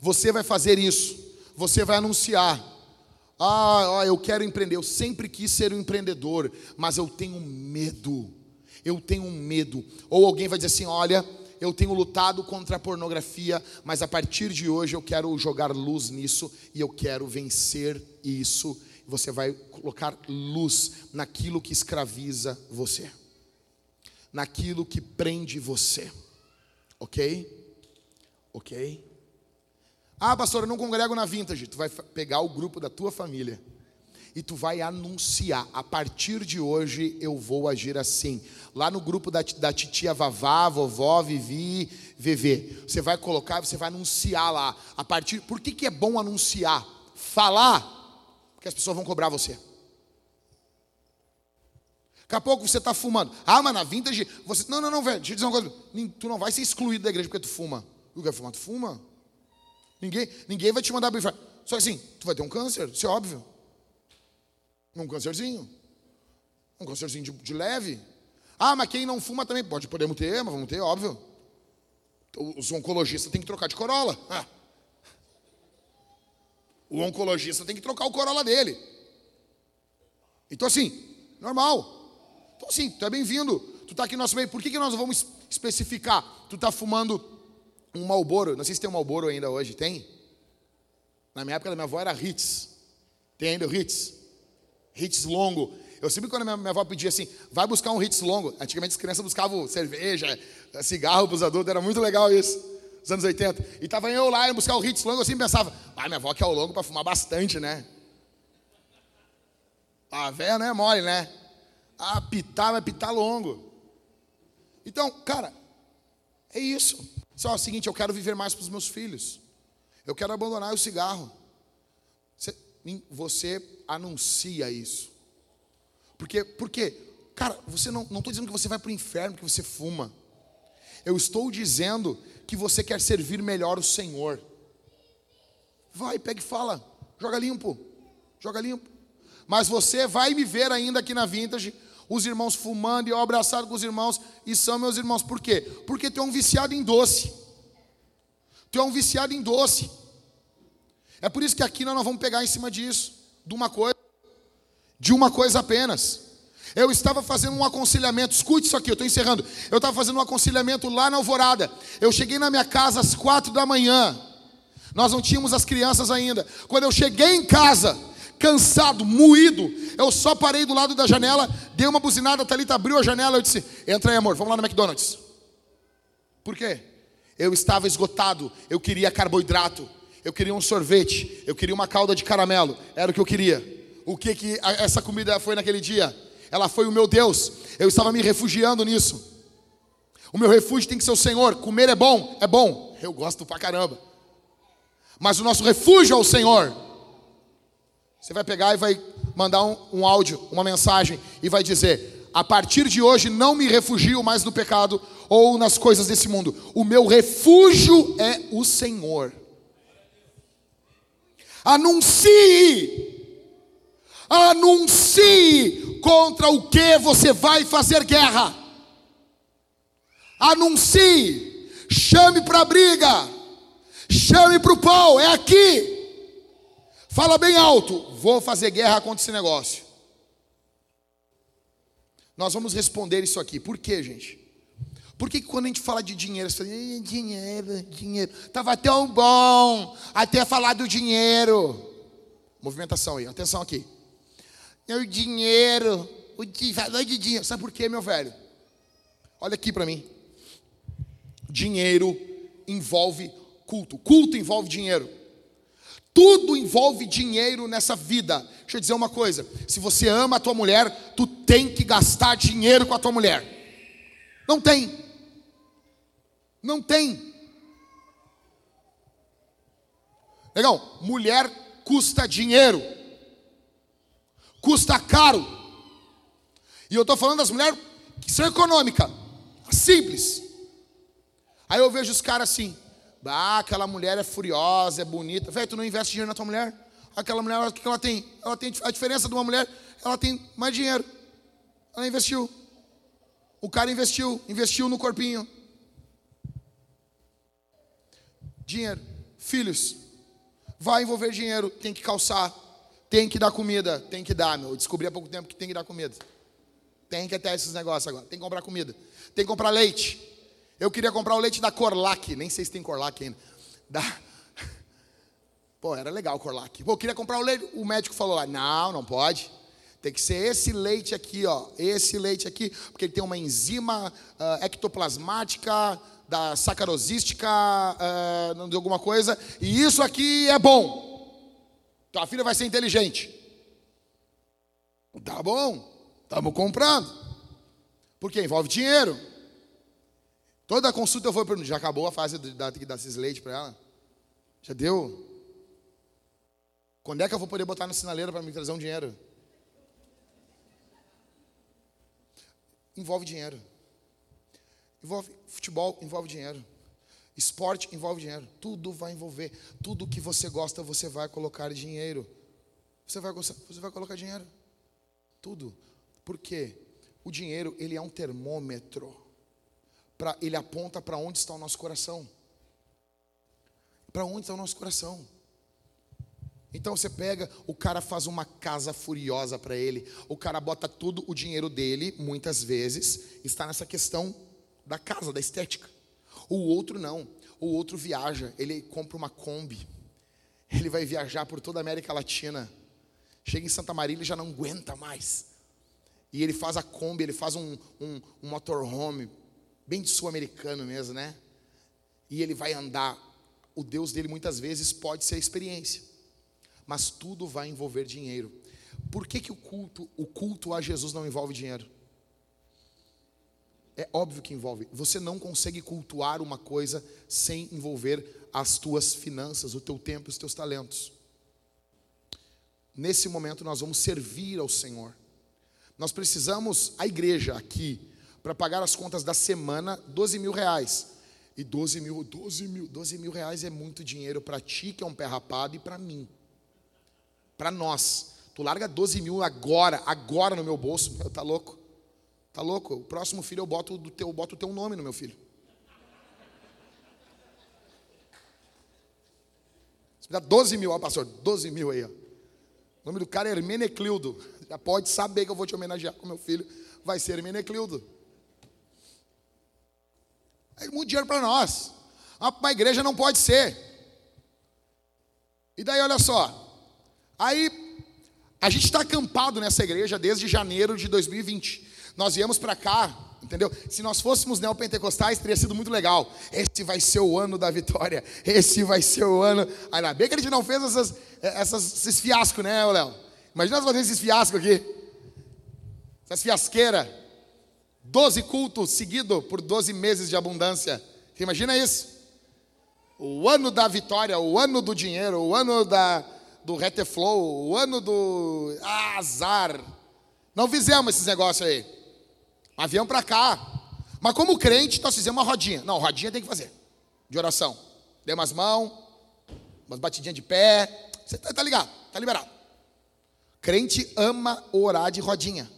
Você vai fazer isso. Você vai anunciar. Ah, eu quero empreender. Eu sempre quis ser um empreendedor, mas eu tenho medo. Eu tenho medo. Ou alguém vai dizer assim: Olha, eu tenho lutado contra a pornografia, mas a partir de hoje eu quero jogar luz nisso e eu quero vencer isso. Você vai colocar luz naquilo que escraviza você, naquilo que prende você, ok? Ok? Ah, pastor, eu não congrego na Vintage. Tu vai pegar o grupo da tua família e tu vai anunciar: a partir de hoje eu vou agir assim. Lá no grupo da, da titia Vavá, vovó, Vivi, Vevê, você vai colocar, você vai anunciar lá. A partir, por que, que é bom anunciar? Falar, porque as pessoas vão cobrar você. Daqui a pouco você está fumando. Ah, mas na vintage, você. Não, não, não, velho. Deixa eu dizer uma coisa. Tu não vai ser excluído da igreja porque tu fuma. Tu quer fumar? Tu fuma. Ninguém, ninguém vai te mandar abrir. Só que assim, tu vai ter um câncer, isso é óbvio. Um câncerzinho. Um câncerzinho de, de leve. Ah, mas quem não fuma também pode, podemos ter, mas vamos ter, óbvio. Os oncologistas têm que trocar de corola. Ah. O oncologista tem que trocar o corolla dele. Então, assim, normal. Então, assim, tu é bem-vindo. Tu está aqui no nosso meio. Por que, que nós vamos especificar? Tu está fumando um Malboro. Não sei se tem um Malboro ainda hoje. Tem? Na minha época da minha avó era Hits. Tem ainda o Hits? Hits longo. Eu sempre quando minha, minha avó pedia assim, vai buscar um Hits longo. Antigamente as crianças buscavam cerveja, cigarro para os adultos. Era muito legal isso dos anos 80. E estava eu lá indo buscar o Hits longo, eu sempre pensava, ah, minha avó quer o longo para fumar bastante, né? A velha não é mole, né? Ah, pitar, vai pitar longo. Então, cara, é isso. Só é o seguinte, eu quero viver mais para os meus filhos. Eu quero abandonar o cigarro. Você, você anuncia isso. Porque, porque, cara, você não estou dizendo que você vai para o inferno porque você fuma. Eu estou dizendo que você quer servir melhor o Senhor. Vai, pega e fala. Joga limpo. Joga limpo. Mas você vai me ver ainda aqui na Vintage, os irmãos fumando e eu abraçado com os irmãos, e são meus irmãos. Por quê? Porque é um viciado em doce. É um viciado em doce. É por isso que aqui nós não vamos pegar em cima disso, de uma coisa, de uma coisa apenas. Eu estava fazendo um aconselhamento, escute isso aqui, eu estou encerrando. Eu estava fazendo um aconselhamento lá na Alvorada. Eu cheguei na minha casa às quatro da manhã. Nós não tínhamos as crianças ainda. Quando eu cheguei em casa, cansado, moído, eu só parei do lado da janela, dei uma buzinada, a Thalita abriu a janela, eu disse: Entra aí, amor, vamos lá no McDonald's. Por quê? Eu estava esgotado, eu queria carboidrato, eu queria um sorvete, eu queria uma calda de caramelo, era o que eu queria. O que, que essa comida foi naquele dia? ela foi o meu Deus. Eu estava me refugiando nisso. O meu refúgio tem que ser o Senhor. Comer é bom? É bom. Eu gosto pra caramba. Mas o nosso refúgio é o Senhor. Você vai pegar e vai mandar um, um áudio, uma mensagem, e vai dizer: A partir de hoje não me refugio mais no pecado ou nas coisas desse mundo. O meu refúgio é o Senhor. Anuncie Anuncie contra o que você vai fazer guerra. Anuncie, chame para a briga, chame para o pau, é aqui. Fala bem alto, vou fazer guerra contra esse negócio. Nós vamos responder isso aqui. Por quê, gente? Por que, quando a gente fala de dinheiro, você fala, dinheiro, dinheiro. Tava tão bom até falar do dinheiro. Movimentação aí, atenção aqui. É o dinheiro, o falou de dinheiro. Sabe por quê, meu velho? Olha aqui para mim. Dinheiro envolve culto. Culto envolve dinheiro. Tudo envolve dinheiro nessa vida. Deixa eu dizer uma coisa: se você ama a tua mulher, tu tem que gastar dinheiro com a tua mulher. Não tem. Não tem. Legal? Mulher custa dinheiro. Custa caro. E eu estou falando das mulheres que são econômicas. Simples. Aí eu vejo os caras assim. Ah, aquela mulher é furiosa, é bonita. Velho, tu não investe dinheiro na tua mulher? Aquela mulher, o que ela tem? Ela tem a diferença de uma mulher, ela tem mais dinheiro. Ela investiu. O cara investiu, investiu no corpinho. Dinheiro. Filhos. Vai envolver dinheiro, tem que calçar, tem que dar comida, tem que dar, meu. Eu descobri há pouco tempo que tem que dar comida. Tem que ter esses negócios agora. Tem que comprar comida. Tem que comprar leite. Eu queria comprar o leite da Corlac, nem sei se tem Corlac ainda. Da... *laughs* Pô, era legal o Corlac. Pô, eu queria comprar o leite, o médico falou lá, não, não pode. Tem que ser esse leite aqui, ó, esse leite aqui, porque ele tem uma enzima uh, ectoplasmática, da sacarosística, uh, de alguma coisa, e isso aqui é bom. Tua filha vai ser inteligente. Tá bom, estamos comprando. Porque envolve dinheiro. Toda consulta eu vou perguntar, já acabou a fase de dar, de dar esses para ela? Já deu? Quando é que eu vou poder botar no sinaleiro para me trazer um dinheiro? Envolve dinheiro. Envolve futebol, envolve dinheiro. Esporte envolve dinheiro. Tudo vai envolver. Tudo que você gosta, você vai colocar dinheiro. Você vai, você vai colocar dinheiro. Tudo. Por quê? O dinheiro, ele é um termômetro pra, ele aponta para onde está o nosso coração. Para onde está o nosso coração? Então você pega, o cara faz uma casa furiosa para ele, o cara bota todo o dinheiro dele, muitas vezes, está nessa questão da casa, da estética. O outro não, o outro viaja, ele compra uma Kombi, ele vai viajar por toda a América Latina, chega em Santa Maria ele já não aguenta mais. E ele faz a Kombi, ele faz um, um, um motorhome, bem de sul-americano mesmo, né? E ele vai andar. O Deus dele muitas vezes pode ser a experiência, mas tudo vai envolver dinheiro. Por que, que o culto, o culto a Jesus não envolve dinheiro? É óbvio que envolve. Você não consegue cultuar uma coisa sem envolver as tuas finanças, o teu tempo, os teus talentos. Nesse momento nós vamos servir ao Senhor. Nós precisamos, a igreja aqui, para pagar as contas da semana, 12 mil reais. E 12 mil, 12 mil, 12 mil reais é muito dinheiro para ti, que é um pé rapado, e para mim. Para nós. Tu larga 12 mil agora, agora no meu bolso. Meu, tá louco? Tá louco? O próximo filho eu boto, do teu, boto o teu nome no meu filho. Você me dá 12 mil, ó, pastor, 12 mil aí, ó. O nome do cara é Hermeneclildo. Já pode saber que eu vou te homenagear com meu filho. Vai ser Hermeneclildo. É muito dinheiro para nós. Uma igreja não pode ser. E daí, olha só. Aí, a gente está acampado nessa igreja desde janeiro de 2020. Nós viemos para cá, entendeu? Se nós fôssemos neopentecostais, teria sido muito legal. Esse vai ser o ano da vitória. Esse vai ser o ano. Ainda bem que a gente não fez essas, essas, esses fiascos, né, Léo? Imagina nós fazendo esses fiascos aqui. Essas fiasqueiras. Doze cultos seguidos por doze meses de abundância. Você imagina isso? O ano da vitória, o ano do dinheiro, o ano da, do reteflow, o ano do azar. Não fizemos esses negócios aí. Viemos para cá. Mas como crente, nós fizemos uma rodinha. Não, rodinha tem que fazer. De oração. Dê umas mãos, umas batidinhas de pé. Você tá, tá ligado, tá liberado. Crente ama orar de rodinha.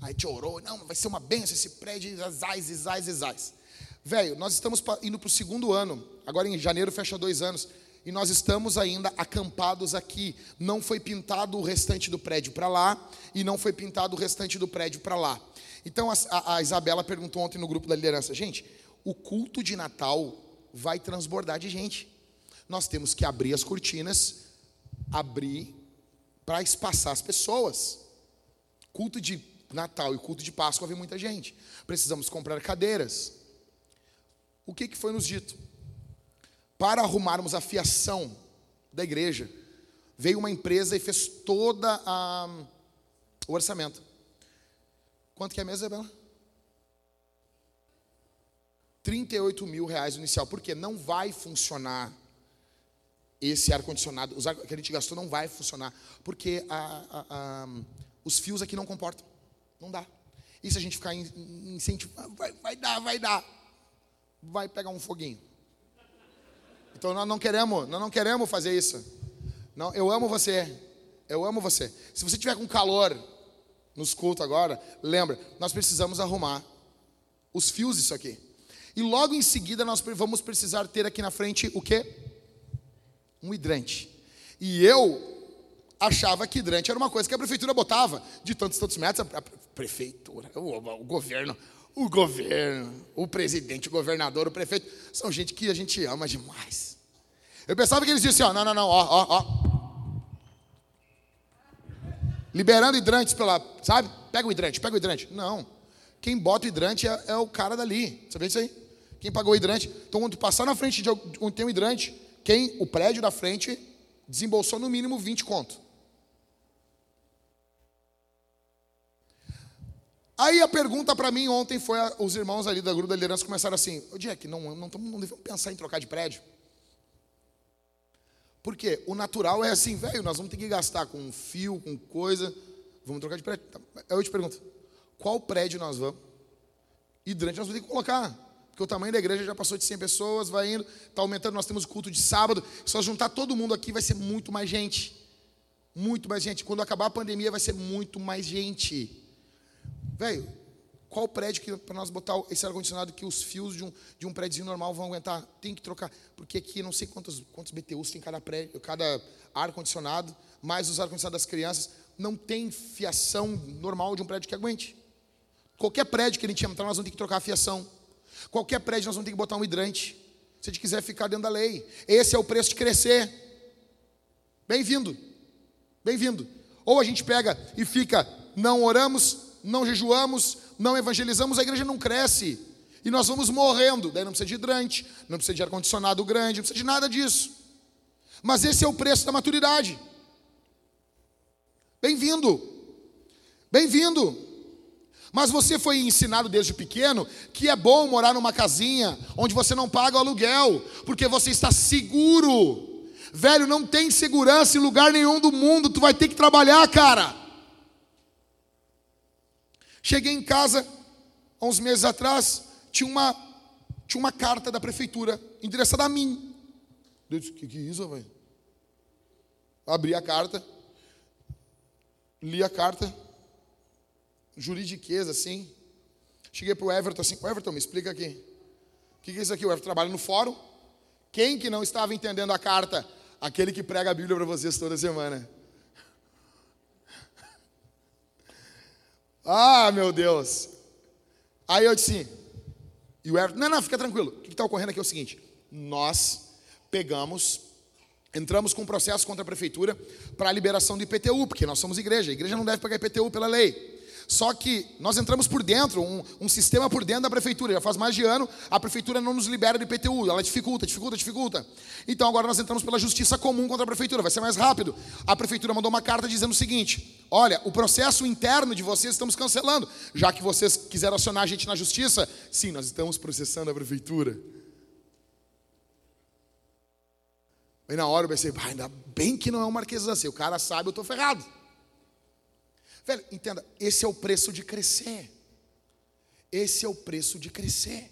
Aí te orou, não, vai ser uma benção esse prédio, zais, zais, zais. Velho, nós estamos indo para o segundo ano, agora em janeiro fecha dois anos, e nós estamos ainda acampados aqui. Não foi pintado o restante do prédio para lá, e não foi pintado o restante do prédio para lá. Então a, a Isabela perguntou ontem no grupo da liderança: gente, o culto de Natal vai transbordar de gente. Nós temos que abrir as cortinas, abrir para espaçar as pessoas. Culto de Natal e culto de Páscoa vem muita gente. Precisamos comprar cadeiras. O que, que foi nos dito? Para arrumarmos a fiação da igreja, veio uma empresa e fez toda o orçamento. Quanto que é mesmo, Isabela? 38 mil reais inicial. Porque não vai funcionar esse ar-condicionado. O que a gente gastou não vai funcionar. Porque a, a, a, os fios aqui não comportam. Não dá. E se a gente ficar incentivando, vai, vai dar, vai dar. Vai pegar um foguinho. Então nós não queremos, nós não queremos fazer isso. Não, eu amo você. Eu amo você. Se você tiver com calor nos cultos agora, lembra, nós precisamos arrumar os fios disso aqui. E logo em seguida nós vamos precisar ter aqui na frente o quê? Um hidrante. E eu achava que hidrante era uma coisa que a prefeitura botava de tantos tantos metros. A prefeitura, o, o governo, o governo, o presidente, o governador, o prefeito, são gente que a gente ama demais. Eu pensava que eles diziam assim, ó, não, não, não, ó, ó, ó. Liberando hidrantes pela, sabe? Pega o hidrante, pega o hidrante. Não. Quem bota o hidrante é, é o cara dali. Sabia disso aí? Quem pagou o hidrante. Então, quando tu passar na frente de onde tem um hidrante, quem, o prédio da frente, desembolsou no mínimo 20 conto. Aí a pergunta para mim ontem foi: os irmãos ali da grupo da liderança começaram assim: Ô Jack, não, não, não devemos pensar em trocar de prédio. Porque o natural é assim, velho, nós vamos ter que gastar com fio, com coisa, vamos trocar de prédio. Tá, aí eu te pergunto: qual prédio nós vamos? E durante nós vamos ter que colocar. Porque o tamanho da igreja já passou de 100 pessoas, vai indo, está aumentando. Nós temos culto de sábado. Se juntar todo mundo aqui, vai ser muito mais gente. Muito mais gente. Quando acabar a pandemia, vai ser muito mais gente. Velho, qual prédio que para nós botar esse ar-condicionado que os fios de um, de um prédio normal vão aguentar? Tem que trocar. Porque aqui não sei quantos, quantos BTUs tem cada prédio, cada ar-condicionado, mais os ar-condicionados das crianças. Não tem fiação normal de um prédio que aguente. Qualquer prédio que a gente entrar, nós vamos ter que trocar a fiação. Qualquer prédio nós vamos ter que botar um hidrante. Se a gente quiser ficar dentro da lei. Esse é o preço de crescer. Bem-vindo. Bem-vindo. Ou a gente pega e fica, não oramos, não jejuamos, não evangelizamos, a igreja não cresce. E nós vamos morrendo. Daí não precisa de hidrante, não precisa de ar-condicionado grande, não precisa de nada disso. Mas esse é o preço da maturidade. Bem-vindo. Bem-vindo. Mas você foi ensinado desde pequeno que é bom morar numa casinha onde você não paga o aluguel, porque você está seguro. Velho, não tem segurança em lugar nenhum do mundo, tu vai ter que trabalhar, cara. Cheguei em casa, há uns meses atrás, tinha uma, tinha uma carta da prefeitura endereçada a mim. Eu disse, o que, que é isso, velho? Abri a carta, li a carta, juridiqueza, assim. Cheguei para o Everton assim, Everton, me explica aqui. O que, que é isso aqui? O Everton trabalha no fórum. Quem que não estava entendendo a carta? Aquele que prega a Bíblia para vocês toda semana. Ah, meu Deus. Aí eu disse, e o Everton, não, não, fica tranquilo. O que está ocorrendo aqui é o seguinte: nós pegamos, entramos com um processo contra a prefeitura para a liberação do IPTU, porque nós somos igreja. A igreja não deve pagar IPTU pela lei. Só que nós entramos por dentro, um, um, sistema por dentro da prefeitura. Já faz mais de ano, a prefeitura não nos libera de IPTU, ela dificulta, dificulta, dificulta. Então agora nós entramos pela justiça comum contra a prefeitura, vai ser mais rápido. A prefeitura mandou uma carta dizendo o seguinte: olha, o processo interno de vocês estamos cancelando, já que vocês quiseram acionar a gente na justiça. Sim, nós estamos processando a prefeitura. Aí na hora eu pensei, ainda bem que não é um marquês assim, o cara sabe, eu estou ferrado. Velho, entenda, esse é o preço de crescer. Esse é o preço de crescer.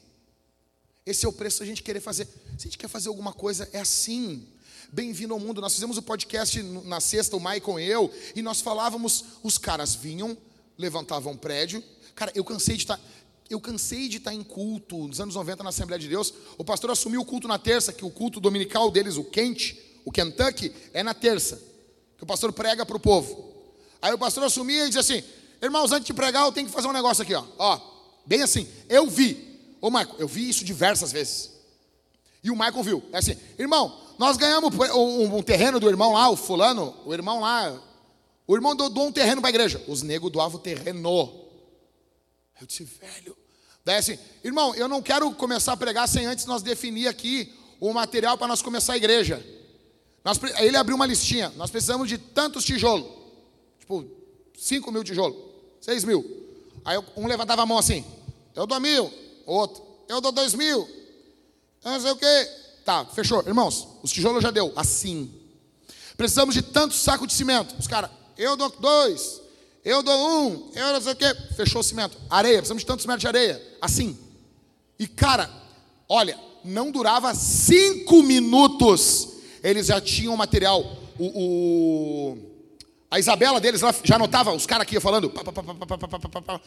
Esse é o preço da gente querer fazer. Se a gente quer fazer alguma coisa, é assim. Bem-vindo ao mundo. Nós fizemos o um podcast na sexta, o Michael e eu, e nós falávamos, os caras vinham, levantavam um prédio. Cara, eu cansei de estar. Tá, eu cansei de estar tá em culto nos anos 90 na Assembleia de Deus. O pastor assumiu o culto na terça, que o culto dominical deles, o Kent, o Kentucky, é na terça. Que o pastor prega para o povo. Aí o pastor assumia e dizia assim: Irmãos, antes de pregar, eu tenho que fazer um negócio aqui, ó. Ó, bem assim. Eu vi. Ô, Michael, eu vi isso diversas vezes. E o Michael viu. É assim, irmão, nós ganhamos um, um terreno do irmão lá, o fulano, o irmão lá. O irmão doou um terreno para a igreja. Os negros doavam o terreno. Eu disse, velho. Daí assim, irmão, eu não quero começar a pregar sem antes nós definir aqui o material para nós começar a igreja. Nós, ele abriu uma listinha. Nós precisamos de tantos tijolos. Tipo, 5 mil tijolos. 6 mil. Aí um levantava a mão assim. Eu dou mil. Outro. Eu dou dois mil. Eu não sei o quê. Tá, fechou. Irmãos, os tijolos já deu. Assim. Precisamos de tantos sacos de cimento. Os caras, eu dou dois. Eu dou um. Eu não sei o quê. Fechou o cimento. Areia. Precisamos de tantos metros de areia. Assim. E cara, olha, não durava cinco minutos. Eles já tinham material. O, o a Isabela deles lá já anotava os caras aqui falando. Pá, pá, pá,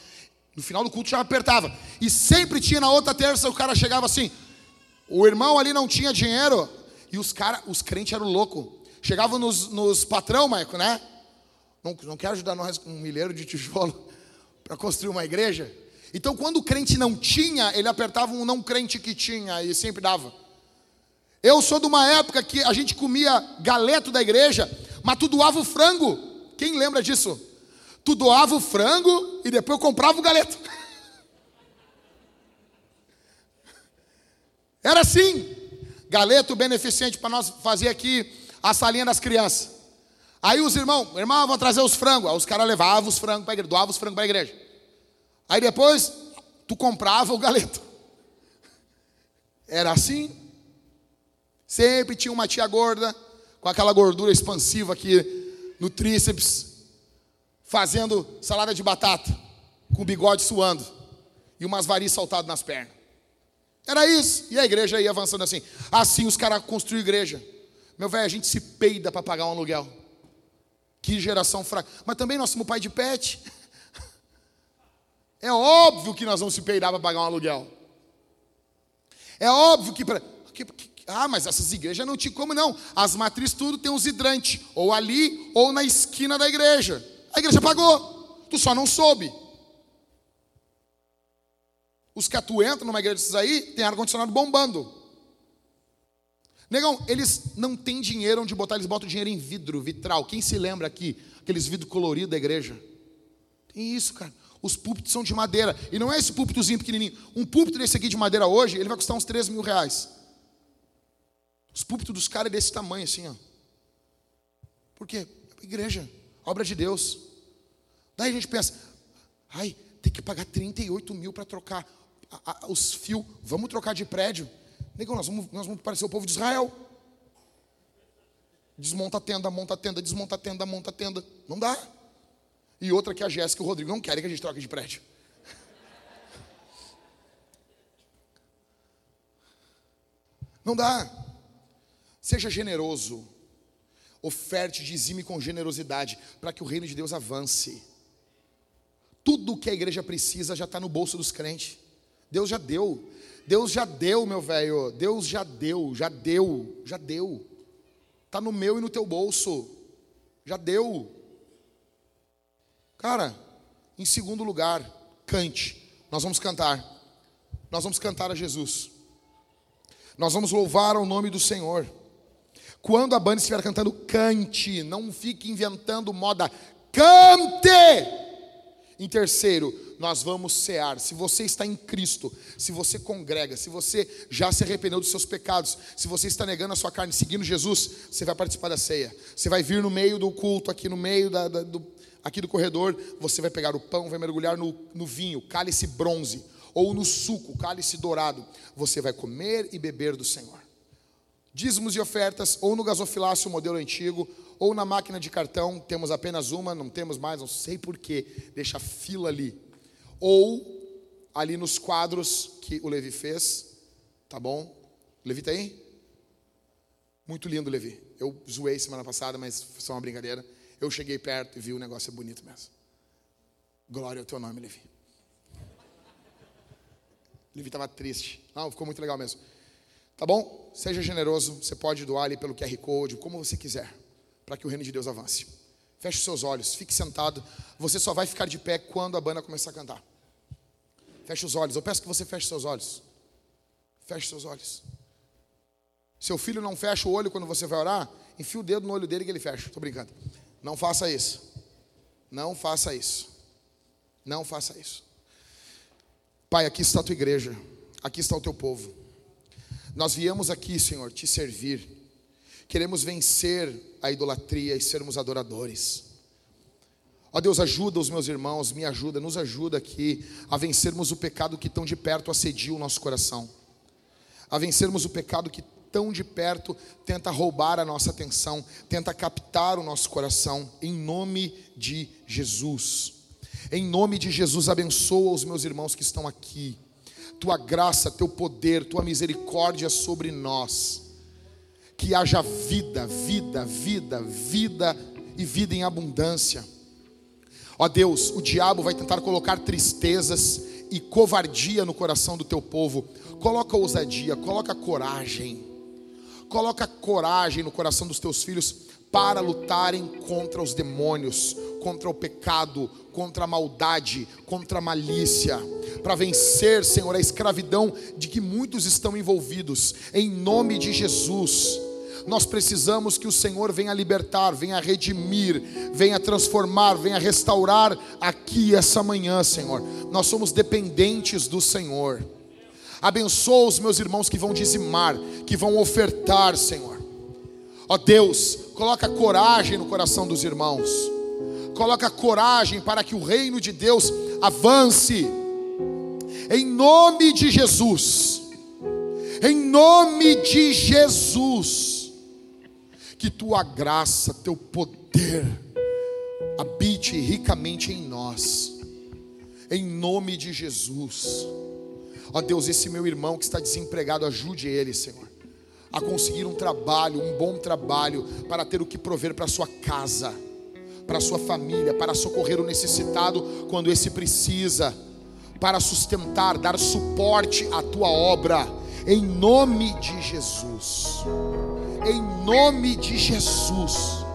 no final do culto já apertava. E sempre tinha na outra terça o cara chegava assim. O irmão ali não tinha dinheiro. E os caras, os crentes eram loucos. Chegavam nos, nos patrão, Maico, né? Não, não quer ajudar nós com um milheiro de tijolo *laughs* para construir uma igreja? Então, quando o crente não tinha, ele apertava um não crente que tinha e sempre dava. Eu sou de uma época que a gente comia galeto da igreja, mas tu doava o frango. Quem lembra disso? Tu doava o frango e depois comprava o galeto. *laughs* Era assim. Galeto beneficente para nós fazer aqui a salinha das crianças. Aí os irmãos, irmão, vão trazer os frangos. Aí os caras levavam os frangos para a igreja, doavam os frangos para a igreja. Aí depois, tu comprava o galeto. *laughs* Era assim. Sempre tinha uma tia gorda, com aquela gordura expansiva aqui no tríceps, fazendo salada de batata, com o bigode suando e umas varizes saltadas nas pernas. Era isso. E a igreja ia avançando assim. Assim os caras construíram igreja. Meu velho, a gente se peida para pagar um aluguel. Que geração fraca. Mas também nós somos pai de pet. *laughs* É óbvio que nós vamos se peidar para pagar um aluguel. É óbvio que, pra, Ah, mas essas igrejas não tinham como não. As matrizes tudo tem uns hidrantes. Ou ali, ou na esquina da igreja. A igreja pagou. Tu só não soube. Os que tu entra numa igreja desses aí, tem ar-condicionado bombando. Negão, eles não têm dinheiro onde botar, eles botam dinheiro em vidro, vitral. Quem se lembra aqui? Aqueles vidros coloridos da igreja. Tem isso, cara. Os púlpitos são de madeira. E não é esse púlpitozinho pequenininho. Um púlpito desse aqui de madeira hoje, ele vai custar uns 3 mil reais. Os púlpitos dos caras é desse tamanho, assim, ó. Por quê? Igreja, obra de Deus. Daí a gente pensa, ai, tem que pagar 38 mil para trocar a, a, os fios. Vamos trocar de prédio. Negão, nós vamos, nós vamos parecer o povo de Israel. Desmonta a tenda, monta a tenda, desmonta a tenda, monta a tenda. Não dá. E outra que a Jéssica e o Rodrigo não querem que a gente troque de prédio. *laughs* Não dá. Seja generoso. Oferte, dizime com generosidade, para que o reino de Deus avance. Tudo que a igreja precisa já está no bolso dos crentes. Deus já deu. Deus já deu, meu velho. Deus já deu, já deu, já deu. Está no meu e no teu bolso. Já deu. Cara, em segundo lugar, cante. Nós vamos cantar. Nós vamos cantar a Jesus. Nós vamos louvar o nome do Senhor. Quando a banda estiver cantando, cante. Não fique inventando moda. Cante! Em terceiro, nós vamos cear. Se você está em Cristo, se você congrega, se você já se arrependeu dos seus pecados, se você está negando a sua carne, seguindo Jesus, você vai participar da ceia. Você vai vir no meio do culto, aqui no meio da, da, do, aqui do corredor, você vai pegar o pão, vai mergulhar no, no vinho, cálice bronze, ou no suco, cálice dourado. Você vai comer e beber do Senhor. Dízimos e ofertas, ou no gasofilácio, modelo antigo, ou na máquina de cartão, temos apenas uma, não temos mais, não sei porquê, deixa fila ali. Ou ali nos quadros que o Levi fez, tá bom? Levi tá aí? Muito lindo, Levi. Eu zoei semana passada, mas foi só uma brincadeira. Eu cheguei perto e vi o negócio é bonito mesmo. Glória ao teu nome, Levi. Levi estava triste. Não, ficou muito legal mesmo. Tá bom? Seja generoso. Você pode doar ali pelo QR Code, como você quiser, para que o reino de Deus avance. Feche seus olhos, fique sentado. Você só vai ficar de pé quando a banda começar a cantar. Feche os olhos. Eu peço que você feche seus olhos. Feche seus olhos. Seu filho não fecha o olho quando você vai orar, enfia o dedo no olho dele que ele fecha. Estou brincando. Não faça isso. Não faça isso. Não faça isso. Pai, aqui está a tua igreja. Aqui está o teu povo. Nós viemos aqui, Senhor, te servir. Queremos vencer a idolatria e sermos adoradores. Ó Deus, ajuda os meus irmãos, me ajuda, nos ajuda aqui a vencermos o pecado que tão de perto assedia o nosso coração, a vencermos o pecado que tão de perto tenta roubar a nossa atenção, tenta captar o nosso coração, em nome de Jesus. Em nome de Jesus, abençoa os meus irmãos que estão aqui. Tua graça, teu poder, tua misericórdia sobre nós. Que haja vida, vida, vida, vida e vida em abundância. Ó Deus, o diabo vai tentar colocar tristezas e covardia no coração do teu povo. Coloca ousadia, coloca coragem. Coloca coragem no coração dos teus filhos para lutarem contra os demônios, contra o pecado, contra a maldade, contra a malícia, para vencer, Senhor, a escravidão de que muitos estão envolvidos, em nome de Jesus. Nós precisamos que o Senhor venha libertar, venha redimir, venha transformar, venha restaurar aqui essa manhã, Senhor. Nós somos dependentes do Senhor. Abençoa os meus irmãos que vão dizimar, que vão ofertar, Senhor. Ó Deus, coloca coragem no coração dos irmãos. Coloca coragem para que o reino de Deus avance. Em nome de Jesus. Em nome de Jesus. Que tua graça, teu poder habite ricamente em nós. Em nome de Jesus. Ó Deus, esse meu irmão que está desempregado, ajude ele, Senhor, a conseguir um trabalho, um bom trabalho, para ter o que prover para sua casa, para sua família, para socorrer o necessitado quando esse precisa, para sustentar, dar suporte à tua obra, em nome de Jesus. Em nome de Jesus.